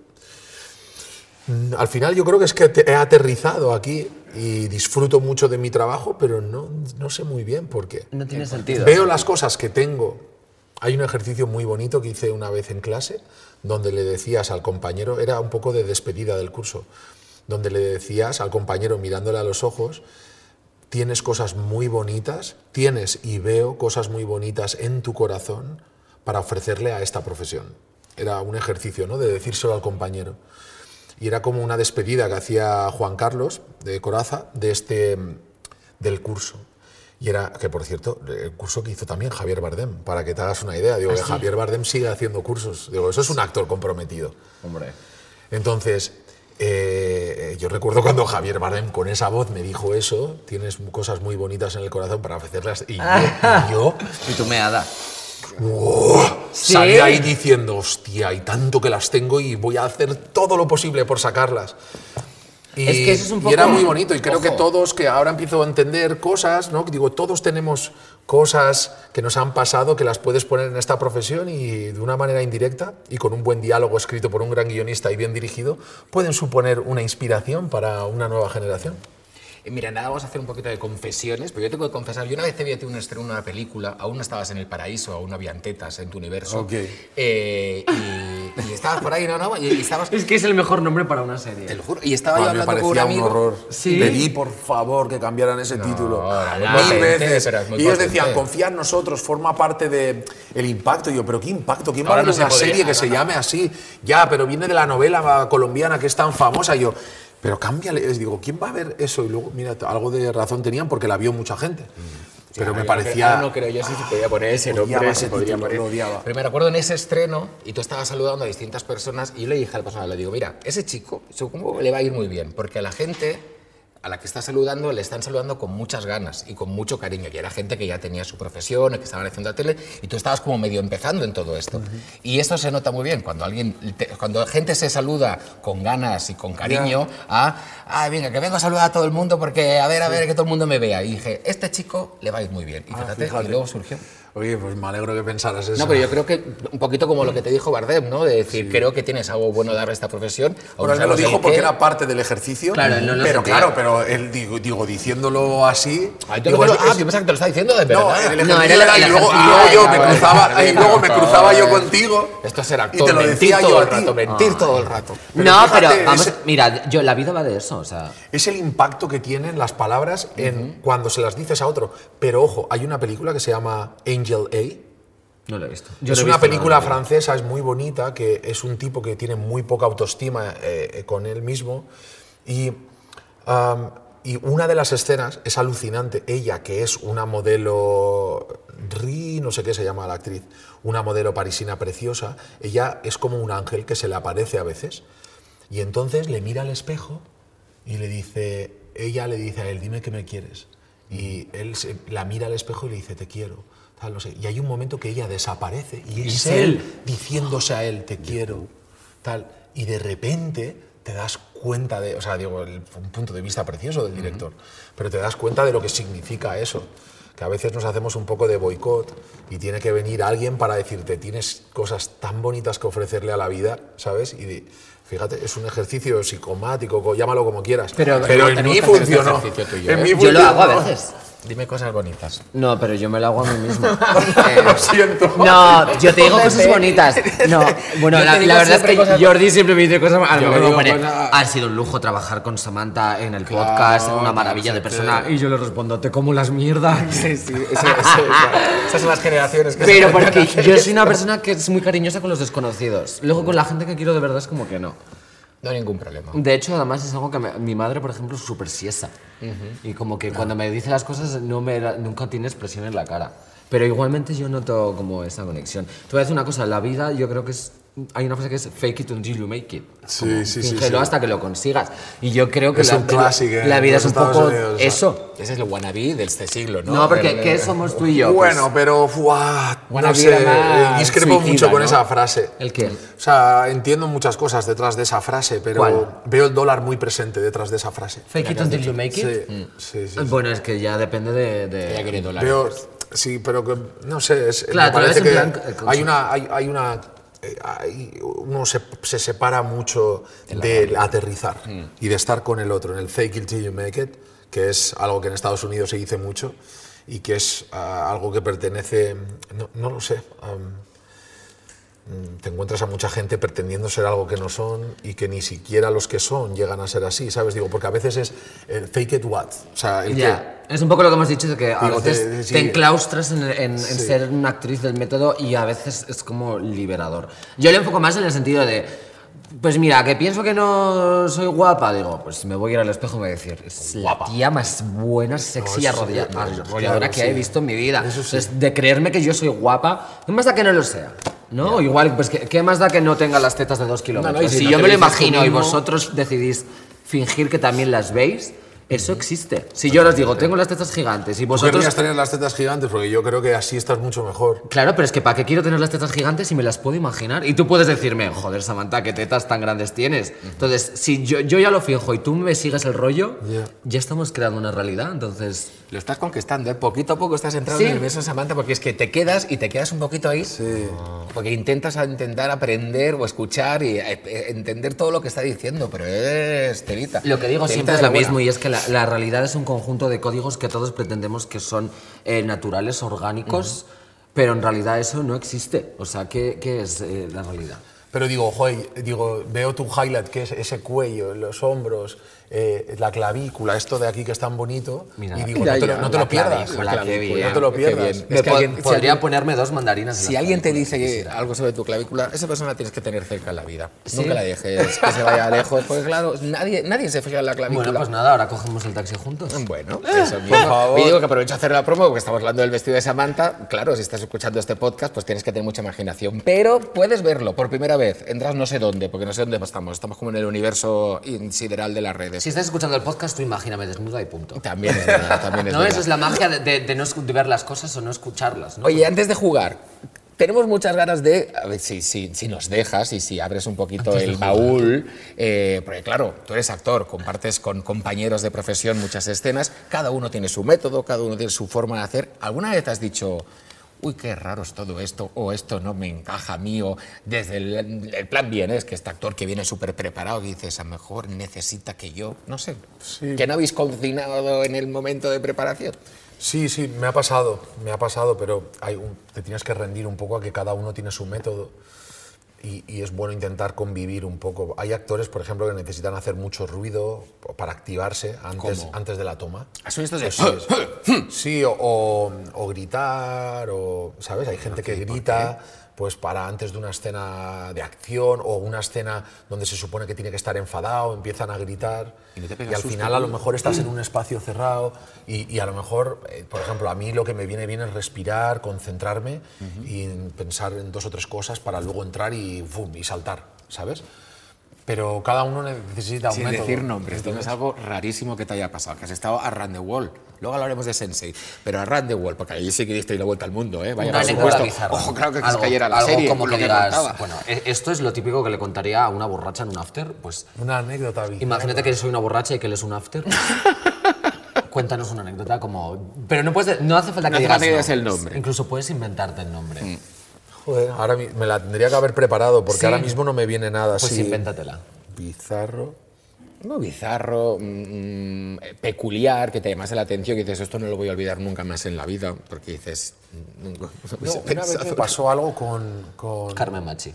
Mm, Al final yo creo que es que he aterrizado aquí y disfruto mucho de mi trabajo, pero no, no sé muy bien por qué. No tiene sentido. Veo las cosas que tengo. Hay un ejercicio muy bonito que hice una vez en clase, donde le decías al compañero, era un poco de despedida del curso, donde le decías al compañero mirándole a los ojos, tienes cosas muy bonitas, tienes y veo cosas muy bonitas en tu corazón para ofrecerle a esta profesión. Era un ejercicio, ¿no? De decírselo al compañero. Y era como una despedida que hacía Juan Carlos de Coraza de este, del curso. Y era, que por cierto, el curso que hizo también Javier Bardem, para que te hagas una idea. Digo, que Javier Bardem sigue haciendo cursos. Digo, eso es un actor comprometido. Hombre. Entonces, eh, yo recuerdo cuando Javier Bardem con esa voz me dijo eso, tienes cosas muy bonitas en el corazón para ofrecerlas. Y yo, y yo Y tú me ada. Sí. salí ahí diciendo, hostia, hay tanto que las tengo y voy a hacer todo lo posible por sacarlas. Y, Es que eso es un y era poco- muy bonito y creo que Ojo. todos, que ahora empiezo a entender cosas, ¿no? Que Digo, todos tenemos cosas que nos han pasado que las puedes poner en esta profesión y de una manera indirecta y con un buen diálogo escrito por un gran guionista y bien dirigido pueden suponer una inspiración para una nueva generación. Eh, Mira, nada, vamos a hacer un poquito de confesiones, pero yo tengo que confesar, yo una vez te vi a ti un estreno de una película, aún no estabas en el paraíso, aún no habían tetas en tu universo. Ok. Eh, y, y estabas por ahí, no, no, y, y estabas... Es que es el mejor nombre para una serie. Te lo juro, y estaba yo Ah, me hablando con un parecía un amigo... horror. Sí. Pedí, por favor, que cambiaran ese título. Mil veces. pero y ellos decían, confía en nosotros, forma parte del el impacto. Y yo, pero ¿qué impacto? ¿Quién va a una podría, serie que no, se no. llame así? Ya, pero viene de la novela colombiana que es tan famosa. Y yo, pero cámbiale. Les digo, ¿quién va a ver eso? Y luego, mira, algo de razón tenían porque la vio mucha gente. Pero me parecía... no creo yo si se podía poner ese nombre. ese se podría título, poner. lo odiaba. Pero me recuerdo en ese estreno y tú estabas saludando a distintas personas y yo le dije al personal, le digo, mira, ese chico supongo que le va a ir muy bien, porque a la gente a la que está saludando le están saludando con muchas ganas y con mucho cariño. Y era gente que ya tenía su profesión, que estaban haciendo la tele y tú estabas como medio empezando en todo esto. Y eso se nota muy bien cuando alguien, te- cuando gente se saluda con ganas y con cariño a, ah, venga, que vengo a saludar a todo el mundo porque a ver, a ver, que todo el mundo me vea. Y dije, este chico le va a ir muy bien. Y fíjate, fíjate. y luego surgió. Oye, pues me alegro que pensaras eso. No, pero yo creo que un poquito como lo que te dijo Bardem, ¿no? De decir, creo que tienes algo bueno de dar a esta profesión. Él me lo el dijo porque qué. era parte del ejercicio. Claro, él no lo pero sentía. claro, pero él, digo, digo, diciéndolo así. Ay, tú digo, no lo- es- ah, yo pensaba que te lo estaba diciendo de No, verdad. el No, ejercicio era el- y el luego, y luego yo Ah, me cruzaba, y luego me cruzaba yo contigo. Esto es ser Y actor, te lo mentir decía todo yo el a ti. rato, mentir todo el rato. Pero no, pero vamos, mira, yo, la vida va de eso, o sea. Es el impacto que tienen las palabras en cuando se las dices a otro. Pero ojo, hay una película que se llama Angel A. No lo he visto. es una película francesa, es muy bonita, que es un tipo que tiene muy poca autoestima eh, con él mismo. Y, y una de las escenas es alucinante. Ella, que es una modelo, Ri, no sé qué se llama la actriz, una modelo parisina preciosa, ella es como un ángel que se le aparece a veces. Y entonces le mira al espejo y le dice, ella le dice a él, dime que me quieres. Y él se- la mira al espejo y le dice, te quiero. Tal, no sé. Y hay un momento que ella desaparece y es, es él, él. diciéndose a él, te quiero. Tal. Y de repente te das cuenta de, o sea, digo, el- un punto de vista precioso del director, pero te das cuenta de lo que significa eso. Que a veces nos hacemos un poco de boicot y tiene que venir alguien para decirte, tienes cosas tan bonitas que ofrecerle a la vida, ¿sabes? Y di- fíjate, es un ejercicio psicomático, co- llámalo como quieras. Pero- en tenemos mí que hacer este funcionó. En ¿eh? mí Yo lo hago a funcionó. veces. Dime cosas bonitas. No, pero yo me lo hago a mí mismo. Lo siento. No, yo te digo cosas bonitas. No, bueno, la, la verdad es que cosas- Jordi siempre me dice cosas. A lo Yo mejor me digo Ha sido un lujo trabajar con Samantha en el podcast, una maravilla de persona. Y yo le respondo, te como las mierdas. Sí, sí, eso- eso- eso- esas son las generaciones que Pero se- porque yo soy una persona que es muy cariñosa con los desconocidos. Luego con la gente que quiero de verdad es como que no. No hay ningún problema. De hecho, además es algo que me- mi madre, por ejemplo, es súper siesa. Y como que cuando me dice las cosas no me, nunca tiene expresión en la cara. Pero igualmente yo noto como esa conexión. Te voy a decir una cosa, la vida yo creo que es... Hay una frase que es fake it until you make it. Sí, Como, sí, sí, sí. hasta que lo consigas. Y yo creo que Es la, un clásico, ¿eh? la vida Los es un Estados poco Unidos, eso. Ese es el wannabe de este siglo, ¿no? No, porque El- ¿qué somos tú y yo? Pues, Bueno, pero fuá, Buena no vida sé, discrepo suicida, mucho con ¿no? esa frase. ¿El qué? O sea, entiendo muchas cosas detrás de esa frase, pero ¿Cuál? veo el dólar muy presente detrás de esa frase. Fake it until you make Sí, it. sí, sí, sí. Bueno, es que ya depende de... de- Ella quiere dólares. Veo, sí, pero que, no sé, es, Claro, me parece que plan, eh, hay una, hay, hay una, eh, hay- uno se, se separa mucho del aterrizar Mm. y de estar con el otro, en el fake it till you make it, que es algo que en Estados Unidos se dice mucho y que es ah, algo que pertenece, no, no lo sé, te encuentras a mucha gente pretendiendo ser algo que no son y que ni siquiera los que son llegan a ser así, ¿sabes? Digo, porque a veces es el fake it what, o sea, el Ya, es un poco lo que hemos dicho de que a Digo, veces te, sí. enclaustras en, en- en Sí. ser una actriz del método y a veces es como liberador. Yo le enfoco más en el sentido de, pues mira, que pienso que no soy guapa, digo, pues me voy a ir al espejo y me voy a decir, es la tía más buena, sexy y eso sí, arrolla- claro, arrolladora claro, que sí. he visto en mi vida. Eso sí. Entonces, de creerme que yo soy guapa, no más da que no lo sea. ¿No? Igual, pues, ¿qué, qué más da que no tenga las tetas de dos kilómetros? y si si no yo te me lo lo dices tú imagino y mismo- vosotros decidís fingir que también las veis, eso existe. Si yo os digo, tengo las tetas gigantes y Tú vosotros... querrías tener las tetas gigantes porque yo creo que así estás mucho mejor. Claro, pero es que ¿para qué quiero tener las tetas gigantes si me las puedo imaginar? Y tú puedes decirme, joder, Samantha, ¿qué tetas tan grandes tienes? Entonces, si yo, yo ya lo fijo y tú me sigues el rollo, Ya. ya estamos creando una realidad. Entonces, Lo estás conquistando, ¿eh? poquito a poco estás entrando Sí. en el de Samantha porque es que te quedas y te quedas un poquito ahí. Porque intentas intentar aprender o escuchar y eh, eh, entender todo lo que está diciendo, pero es telita. Lo que digo Telita siempre es lo mismo y es que la, la realidad es un conjunto de códigos que todos pretendemos que son eh, naturales, orgánicos, pero en realidad eso no existe. O sea, ¿qué, qué es eh, la realidad? Pero digo, joder, digo, veo tu highlight, que es ese cuello, los hombros, eh, la clavícula, esto de aquí que es tan bonito, Mira, y digo, ya, no te, lo- ya, no te la lo pierdas. clavícula, La qué clavícula, bien. No te lo pierdas. Es que alguien- si podría alguien- ponerme dos mandarinas. en Si alguien te dice quisiera. algo sobre tu clavícula, esa persona tienes que tener cerca en la vida. ¿Sí? Nunca la dejes que se vaya lejos, porque claro, nadie, nadie se fija en la clavícula. Bueno, pues nada, ahora cogemos el taxi juntos. Bueno, eso mismo. favor. Y digo que aprovecho a hacer la promo porque estamos hablando del vestido de Samantha. Claro, si estás escuchando este podcast, pues tienes que tener mucha imaginación. Pero puedes verlo por primera vez. Entras no sé dónde, porque no sé dónde estamos. Estamos como en el universo in- sideral de las redes. Si estás escuchando el podcast, tú imagíname desnuda y punto. También es verdad, también es no, verdad. eso es la magia de, de- de no de ver las cosas o no escucharlas. ¿no? Oye, antes de jugar, tenemos muchas ganas de, a ver si, si, si nos dejas y si abres un poquito el baúl, eh, porque claro, tú eres actor, compartes con compañeros de profesión muchas escenas, cada uno tiene su método, cada uno tiene su forma de hacer. ¿Alguna vez has dicho, uy, qué raro es todo esto, o esto no me encaja a mí, o desde el, el plan bien, ¿eh? es que este actor que viene súper preparado, dices, a lo mejor necesita que yo, no sé, que no habéis cocinado en el momento de preparación? Sí, sí, me ha pasado, me ha pasado, pero hay un- te tienes que rendir un poco a que cada uno tiene su método y, y es bueno intentar convivir un poco. Hay actores, por ejemplo, que necesitan hacer mucho ruido para activarse antes, antes de la toma. ¿Son estos de... Sí, o, o- o gritar, o, ¿sabes? Hay gente que grita pues para antes de una escena de acción o una escena donde se supone que tiene que estar enfadado, empiezan a gritar Y no al final a lo mejor estás en un espacio cerrado y, y a lo mejor, eh, por ejemplo, a mí lo que me viene bien es respirar, concentrarme y en pensar en dos o tres cosas para luego entrar y, ¡fum! y saltar, ¿sabes? Pero cada uno necesita un Sin método. decir nombres, Entonces, algo rarísimo que te haya pasado, que has estado a Run the Wall. Luego hablaremos de Sensei, pero a Run the Wall, porque ahí sí que diste la vuelta al mundo, ¿eh? Vaya, Una por anécdota supuesto. bizarra. Ojo, claro que se Algo- cayera la algo serie, como lo que digas, contaba. bueno, e- esto es lo típico que le contaría a una borracha en un after, pues Una anécdota bizarra. imagínate que soy una borracha y que él es un after. Cuéntanos una anécdota como... Pero no, puedes, no hace falta que No hace digas falta que digas no. el nombre. Incluso puedes inventarte el nombre. Joder, ahora me la tendría que haber preparado porque Sí. ahora mismo no me viene nada Pues así. invéntatela. Bizarro. Algo bizarro, mm, mm, peculiar, que te llamase la atención, que dices, esto no lo voy a olvidar nunca más en la vida, porque dices... nunca No, una vez me pasó algo con, con Carmen Machi.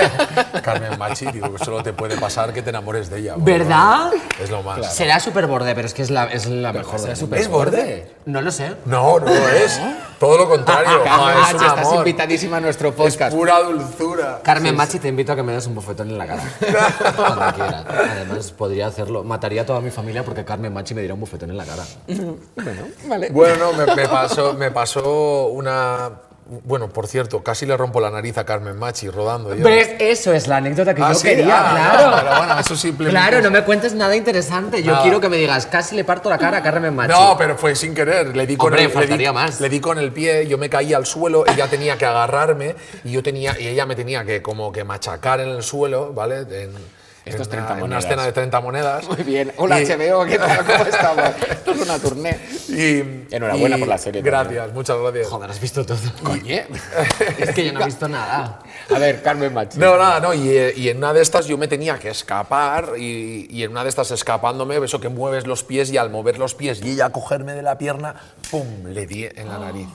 Carmen Machi. Digo que solo te puede pasar que te enamores de ella. ¿Verdad? Es lo más. Será súper borde, pero es que es la, es la mejor. ¿Es borde? No lo sé. No, no lo es. Todo lo contrario. Carmen Ah, es un Machi, estás invitadísima a nuestro Es podcast. pura dulzura. Carmen Machi, te invito a que me des un bofetón en la cara. Cuando quiera. Además, podría hacerlo. Mataría a toda mi familia porque Carmen Machi me diera un bofetón en la cara. Bueno, vale. Bueno, no, me, me pasó, me pasó una. Bueno, por cierto, casi le rompo la nariz a Carmen Machi rodando. Yo. ¿Ves? Eso es la anécdota que Ah, yo sí, quería, ah, claro. no, pero bueno, eso simplemente Claro, no me cuentes nada interesante. Yo Nada. quiero que me digas, casi le parto la cara a Carmen Machi. No, pero fue sin querer. Le di con Hombre, el, le di- más. le di con el pie, yo me caí al suelo, ella tenía que agarrarme y yo tenía y ella me tenía que como que machacar en el suelo, ¿vale? En, Estos en 30 una, en una monedas. escena de 30 monedas. Muy bien. Hola, Y- HBO, ¿qué tal? ¿Cómo estamos? Esto es una tournée. Y, Enhorabuena y- por la serie Gracias, también. muchas gracias. Joder, has visto todo. Oye. Es que yo no he visto nada. A ver, Carmen Machi. No, nada, no. Y, y en una de estas yo me tenía que escapar y, y en una de estas escapándome, eso que mueves los pies y al mover los pies y ella a cogerme de la pierna, ¡pum! Le di en la nariz.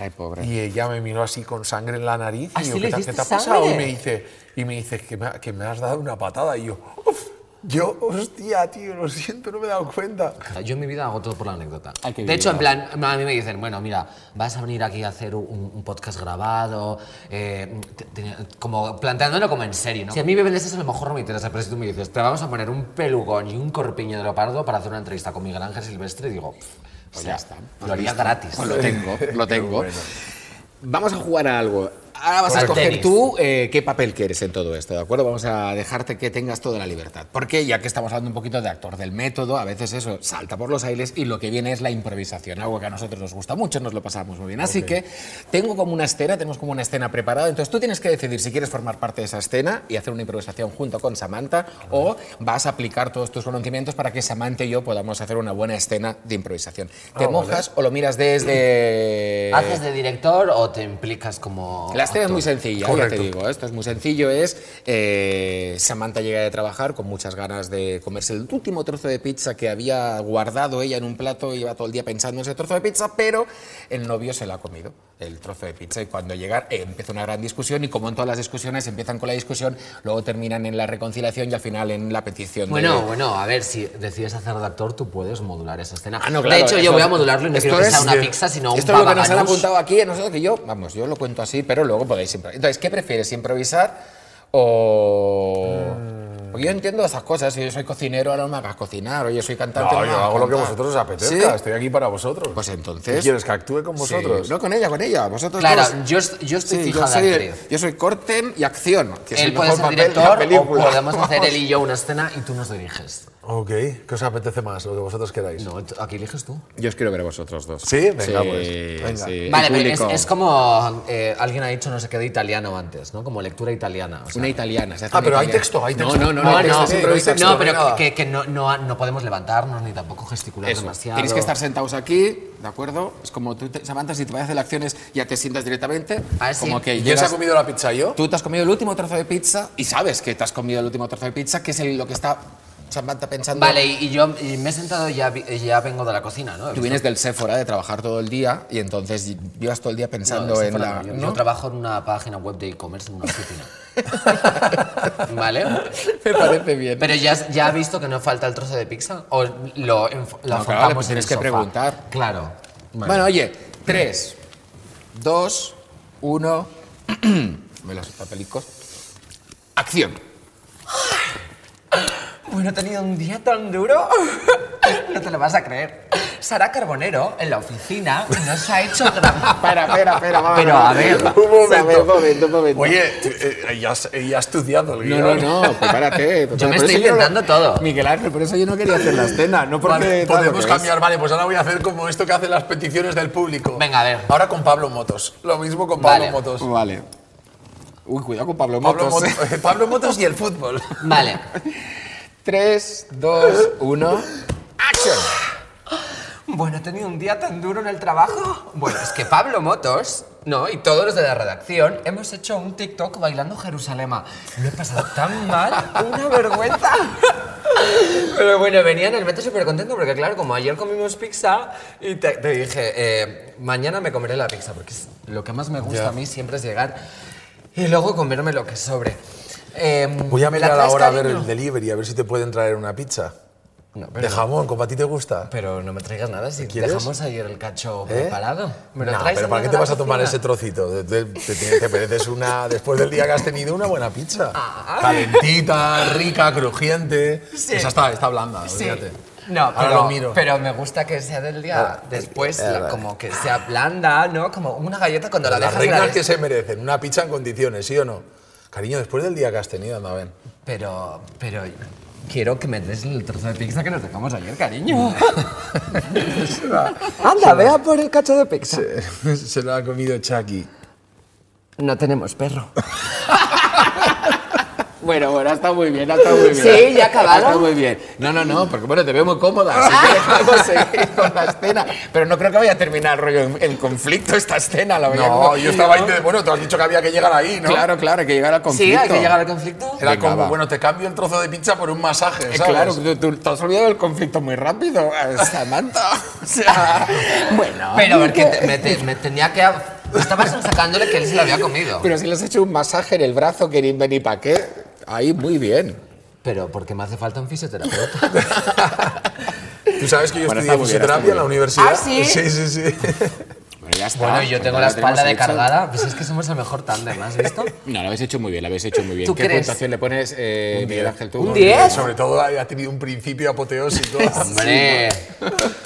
Ay, pobre. Y ella me miró así con sangre en la nariz ¿Ah, y yo, le ¿qué, te- qué te ha pasado? Y me dice, y me dice que, me, ha- que me has dado una patada. Y yo, "Uf". yo, hostia, tío, lo siento, no me he dado cuenta. Yo en mi vida hago todo por la anécdota. De hecho, en plan, a mí me dicen, bueno, mira, vas a venir aquí a hacer un, un podcast grabado, eh, te- te- como planteándolo como en serio, ¿no? Si a mí me vendes eso, a lo mejor no me interesa, pero si tú me dices, te vamos a poner un pelucón y un corpiño de leopardo para hacer una entrevista con Miguel Ángel Silvestre, digo, pff, Pues o ya está. Lo haría gratis. Pues lo tengo, lo tengo. Vamos a jugar a algo. Ahora vas a escoger tú eh, qué papel quieres en todo esto, ¿de acuerdo? Vamos a dejarte que tengas toda la libertad. Porque ya que estamos hablando un poquito de actor del método, a veces eso salta por los aires y lo que viene es la improvisación, algo que a nosotros nos gusta mucho, nos lo pasamos muy bien. Así que tengo como una escena, tenemos como una escena preparada, entonces tú tienes que decidir si quieres formar parte de esa escena y hacer una improvisación junto con Samantha o vas a aplicar todos tus conocimientos para que Samantha y yo podamos hacer una buena escena de improvisación. ¿Te Ah, vale. mojas o lo miras desde... ¿Haces de director o te implicas como.? La escena es muy sencilla, ya Correcto. te digo. Esto es muy sencillo. Es eh, Samantha llega de trabajar con muchas ganas de comerse el último trozo de pizza que había guardado ella en un plato iba todo el día pensando en ese trozo de pizza, pero el novio se la ha comido, el trozo de pizza. Y cuando llega eh, empieza una gran discusión y como en todas las discusiones empiezan con la discusión, luego terminan en la reconciliación y al final en la petición de- Bueno, bueno, a ver, si decides hacer de actor, tú puedes modular esa escena. Ah, no, de claro, hecho, yo voy a modularlo y no quiero que es- sea una pizza, sino un Esto es lo que nos han apuntado aquí nosotros, que yo, vamos, yo lo cuento así, pero luego podéis improvisar. Entonces, ¿qué prefieres, improvisar o...? Porque yo entiendo esas cosas, si yo soy cocinero, ahora no me hagas cocinar, o yo soy cantante, No, no me yo hagas hago lo que cantar. vosotros os apetezca. ¿Sí? Estoy aquí para vosotros. Pues entonces... ¿Qué ¿Quieres que actúe con Sí, vosotros? No, con ella, con ella, vosotros Claro, dos. yo, est- yo estoy Sí, fija yo de soy, actriz. yo soy corte y acción, que es Él el puede mejor ser papel de la director o película. podemos hacer él y yo una escena y tú nos diriges. Ok. ¿Qué os apetece más? Lo que vosotros queráis. No, aquí eliges tú. Yo os quiero ver a vosotros dos. ¿Sí? Venga, pues, venga. sí. Vale, El pero es, público. es como eh, alguien ha dicho no sé qué de italiano antes, ¿no? Como lectura italiana. o sea, Una italiana. se hace Ah, una pero hay italiana. texto, hay No, texto. No, no, No, no, no, texto es sí, no hay no, pero nada. que, que no, no, no podemos levantarnos ni tampoco gesticular Eso, demasiado. Tenéis que estar sentados aquí, ¿de acuerdo? Es como tú, te, Samantha, si te vas a hacer acciones, ya te sientas directamente. Ah, sí. Como que ¿Y quién se ha llegas- comido la pizza? ¿Yo? Tú te has comido el último trozo de pizza y sabes que te has comido el último trozo de pizza, que es el- lo que está Samantha pensando. Vale, y, y yo y me he sentado y ya, ya vengo de la cocina, ¿no? Tú vienes del Sephora de trabajar todo el día y entonces llevas todo el día pensando No, en Sephora la. no, yo, ¿no? yo trabajo en una página web de e-commerce en una oficina. ¿Vale? Me parece bien. Pero ya, ya ha visto que no falta el trozo de pizza. ¿O lo, lo claro, pues en tienes el que sofá? preguntar. Claro. Vale. Bueno, oye, 3, 2, 1. Me los papelicos. Acción. Bueno, he tenido un día tan duro. No te lo vas a creer. Sara Carbonero, en la oficina, nos ha hecho grabar. Espera, espera, espera. vamos, Pero, a ver. Un momento. Un momento, un momento. Oye, eh, ella, has- ella ha estudiado el No, guion. no, no, prepárate. Yo me estoy no inventando todo. Miguel Ángel, por eso yo no quería hacer la escena, no porque... Vale, tal, podemos cambiar, vale, pues ahora voy a hacer como esto que hacen las peticiones del público. Venga, a ver. Ahora con Pablo Motos. Lo mismo con Pablo Vale. Motos. Vale. Uy, cuidado con Pablo Pablo Motos. Motos, Pablo Motos y el fútbol. Vale. 3, 2, 1... ¡Acción! Bueno, he tenido un día tan duro en el trabajo. Bueno, es que Pablo Motos, ¿no? Y todos los de la redacción hemos hecho un TikTok bailando Jerusalema. Lo he pasado tan mal, una vergüenza. Pero bueno, venía en el metro súper contento porque, claro, como ayer comimos pizza y te, te dije, eh, mañana me comeré la pizza porque es lo que más me gusta a mí siempre es llegar y luego comerme lo que sobre. Eh, Voy a ¿me la mirar ahora a ver el delivery, a ver si te pueden traer una pizza. No, pero- De jamón, como a ti te gusta. Pero no me traigas nada si ¿Quieres? dejamos ayer el cacho ¿Eh? preparado. ¿Me lo No, traes pero ¿para qué te la vas a tomar cocina? ese trocito? Te, te- te mereces una, después del día que has tenido, una buena pizza. Ah. Calentita, rica, crujiente. Sí. Esa está, está blanda, Sí. olvídate. No, pero, lo miro. pero me gusta que sea del día Ah, después, eh, la- como que sea blanda, ¿no? Como una galleta cuando la Las dejas. y la reinas que se merecen, una pizza en condiciones, ¿sí o no? Cariño, después del día que has tenido, anda, ven. Pero, pero quiero que me des el trozo de pizza que nos dejamos ayer, cariño. Anda, vea por el cacho de pizza. Se lo ha comido Chucky. No tenemos perro. Bueno, bueno, está muy bien, está muy bien. Sí, ya ha acabado. Está muy bien. No, no, no, porque bueno, te veo muy cómoda, así que podemos seguir con la escena. Pero no creo que vaya a terminar rollo en, conflicto esta escena, la veía No, como- yo estaba ahí, de- bueno, tú has dicho que había que llegar ahí, ¿no? Claro, claro, hay que llegar al conflicto. Sí, hay que llegar al conflicto. Era Venga, como, va. bueno, te cambio el trozo de pizza por un masaje, Eh, ¿sabes? claro, tú, tú- te has olvidado del conflicto muy rápido, eh, Samantha. O sea, bueno. Pero a ver, que te- me, te- me tenía que... Estabas sacándole que él se lo había comido. Pero si le has hecho un masaje en el brazo, que ni ni para qué, ahí muy bien. Pero porque me hace falta un fisioterapeuta. Tú sabes que yo Bueno, estudié bien, fisioterapia en la universidad. ¿Ah, sí? Sí, sí, sí. Bueno, ya está. Bueno, yo tengo la espalda de hecho. cargada. Pues es que somos el mejor tándem, ¿has visto? No, lo habéis hecho muy bien, lo habéis hecho muy bien. ¿Tú ¿Qué crees? puntuación le pones, eh, Miguel Ángel, tú? ¿Un 10? Sobre todo ha tenido un principio apoteósico. Hombre,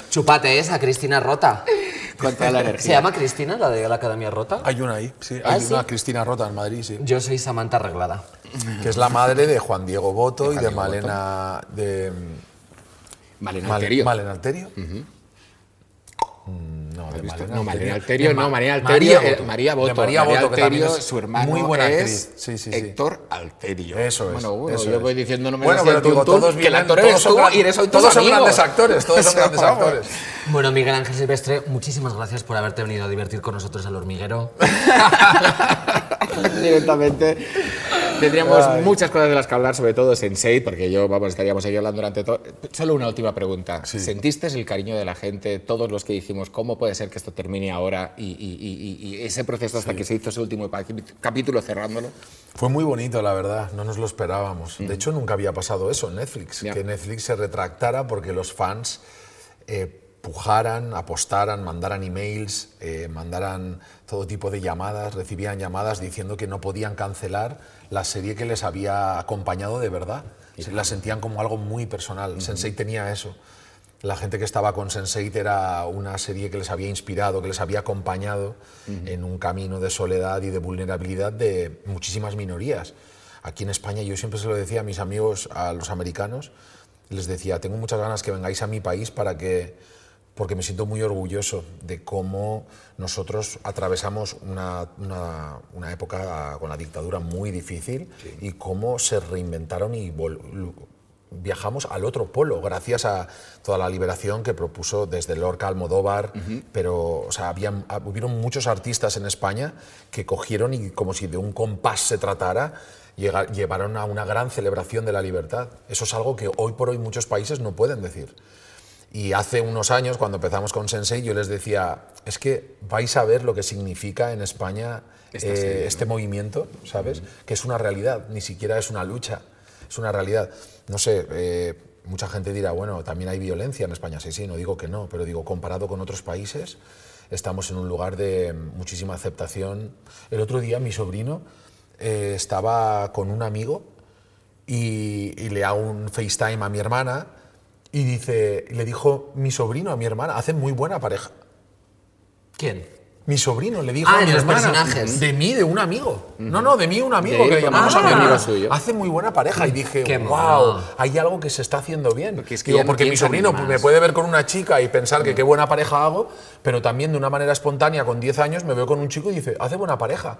chupate esa, Cristina Rota. Con toda la ¿Se llama Cristina, la de la Academia Rota? Hay una ahí, sí. ¿Ah, Hay sí? una Cristina Rota en Madrid, sí. Yo soy Samantha Arreglada. Que es la madre de Juan Diego Boto y de Malena. de Malena Mal- Alterio. Malena Alterio. Malena No, Malena Alterio. No, Ma- María Alterio, María eh, Boto. María Boto. María Boto, que también Alterio, es su hermano muy buena es. Sí, sí, sí. Héctor Alterio. Eso es. Bueno, bueno, eso yo es. voy diciendo no me Bueno, pero digo, tuntún, todos que el actor todos eres son tú gran- y eres hoy Todos son amigos. grandes actores, todos son grandes actores. Bueno, Miguel Ángel Silvestre, muchísimas gracias por haberte venido a divertir con nosotros al hormiguero. directamente. Tendríamos muchas cosas de las que hablar, sobre todo Sense8, porque yo, vamos, estaríamos ahí hablando durante todo. Solo una última pregunta. ¿Sentiste el cariño de la gente, todos los que dijimos, cómo puede ser que esto termine ahora y, y- y- y- y ese proceso hasta que se hizo ese último capítulo cerrándolo? Fue muy bonito, la verdad, no nos lo esperábamos. De hecho, nunca había pasado eso en Netflix, que Netflix se retractara porque los fans eh, pujaran, apostaran, mandaran emails, eh, mandaran todo tipo de llamadas, recibían llamadas diciendo que no podían cancelar la serie que les había acompañado de verdad. Se la sentían como algo muy personal. Sensei tenía eso. La gente que estaba con Sense8 era una serie que les había inspirado, que les había acompañado en un camino de soledad y de vulnerabilidad de muchísimas minorías. Aquí en España yo siempre se lo decía a mis amigos, a los americanos, les decía, tengo muchas ganas que vengáis a mi país para que, porque me siento muy orgulloso de cómo nosotros atravesamos una, una- una época con la dictadura muy difícil y cómo se reinventaron y viajamos al otro polo gracias a toda la liberación que propuso desde Lorca Almodóvar, pero o sea, habían, ah, hubieron muchos artistas en España que cogieron y como si de un compás se tratara, llega- llevaron a una gran celebración de la libertad. Eso es algo que hoy por hoy muchos países no pueden decir. Y hace unos años, cuando empezamos con Sensei, yo les decía, es que vais a ver lo que significa en España eh, serie, ¿no? este movimiento, ¿sabes? Que es una realidad, ni siquiera es una lucha, es una realidad. No sé, eh, mucha gente dirá, bueno, también hay violencia en España, sí, sí, no digo que no, pero digo, comparado con otros países, estamos en un lugar de muchísima aceptación. El otro día mi sobrino eh, estaba con un amigo y, y le hago un FaceTime a mi hermana y dice, le dijo mi sobrino a mi hermana, hacen muy buena pareja. ¿Quién? Mi sobrino le dijo Ah, a mi hermana, personajes. de mí, de un amigo. No, no, de mí un amigo De que le llamamos un a mi amigo suyo. Hace muy buena pareja y dije, Qué wow, mono. hay algo que se está haciendo bien. Porque es que Digo, no porque mi sobrino me puede ver con una chica y pensar que qué buena pareja hago, pero también de una manera espontánea, con 10 años, me veo con un chico y dice, hace buena pareja.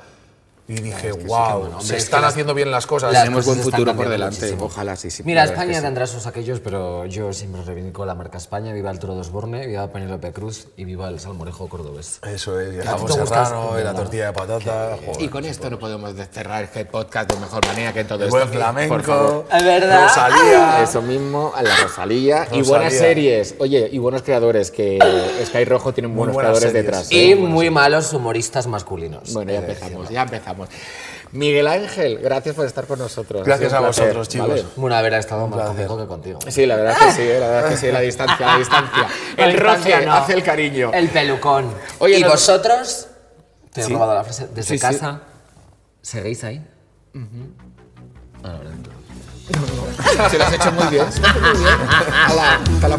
Y dije, wow, se es están haciendo bien las cosas. las Tenemos buen cosas futuro por delante. muchísimo. Ojalá sí, sí. Mira, España tendrá sus aquellos, pero yo siempre reivindico la marca España. Viva el toro de Osborne, viva Penélope Cruz y viva el salmorejo cordobés. Eso es, y el ¿A ti jamón serrano, y la tortilla de patata. Y con esto no podemos cerrar este podcast de mejor manera que en todo El esto. buen Por favor. flamenco, ¿Es verdad? Rosalía. Eso mismo, a la Rosalía. Y buenas series. Oye, y buenos creadores, que Sky Rojo tienen Muy buenos creadores series. detrás. Y ¿eh? muy malos humoristas masculinos. Bueno, ya empezamos, ya empezamos. Miguel Ángel, gracias por estar con nosotros. Gracias a placer, vosotros, chicos. ¿vale? Bueno, haber estado más placer. conmigo que contigo. Sí, la verdad es que sí, ¿eh? la verdad que sí, la distancia, la distancia. La El distancia roce no. hace el cariño. El pelucón. Oye, y no- vosotros, te he Sí. robado la frase, desde Sí, sí. casa, ¿seguís ahí? Se lo has hecho muy bien. Muy bien. Hala,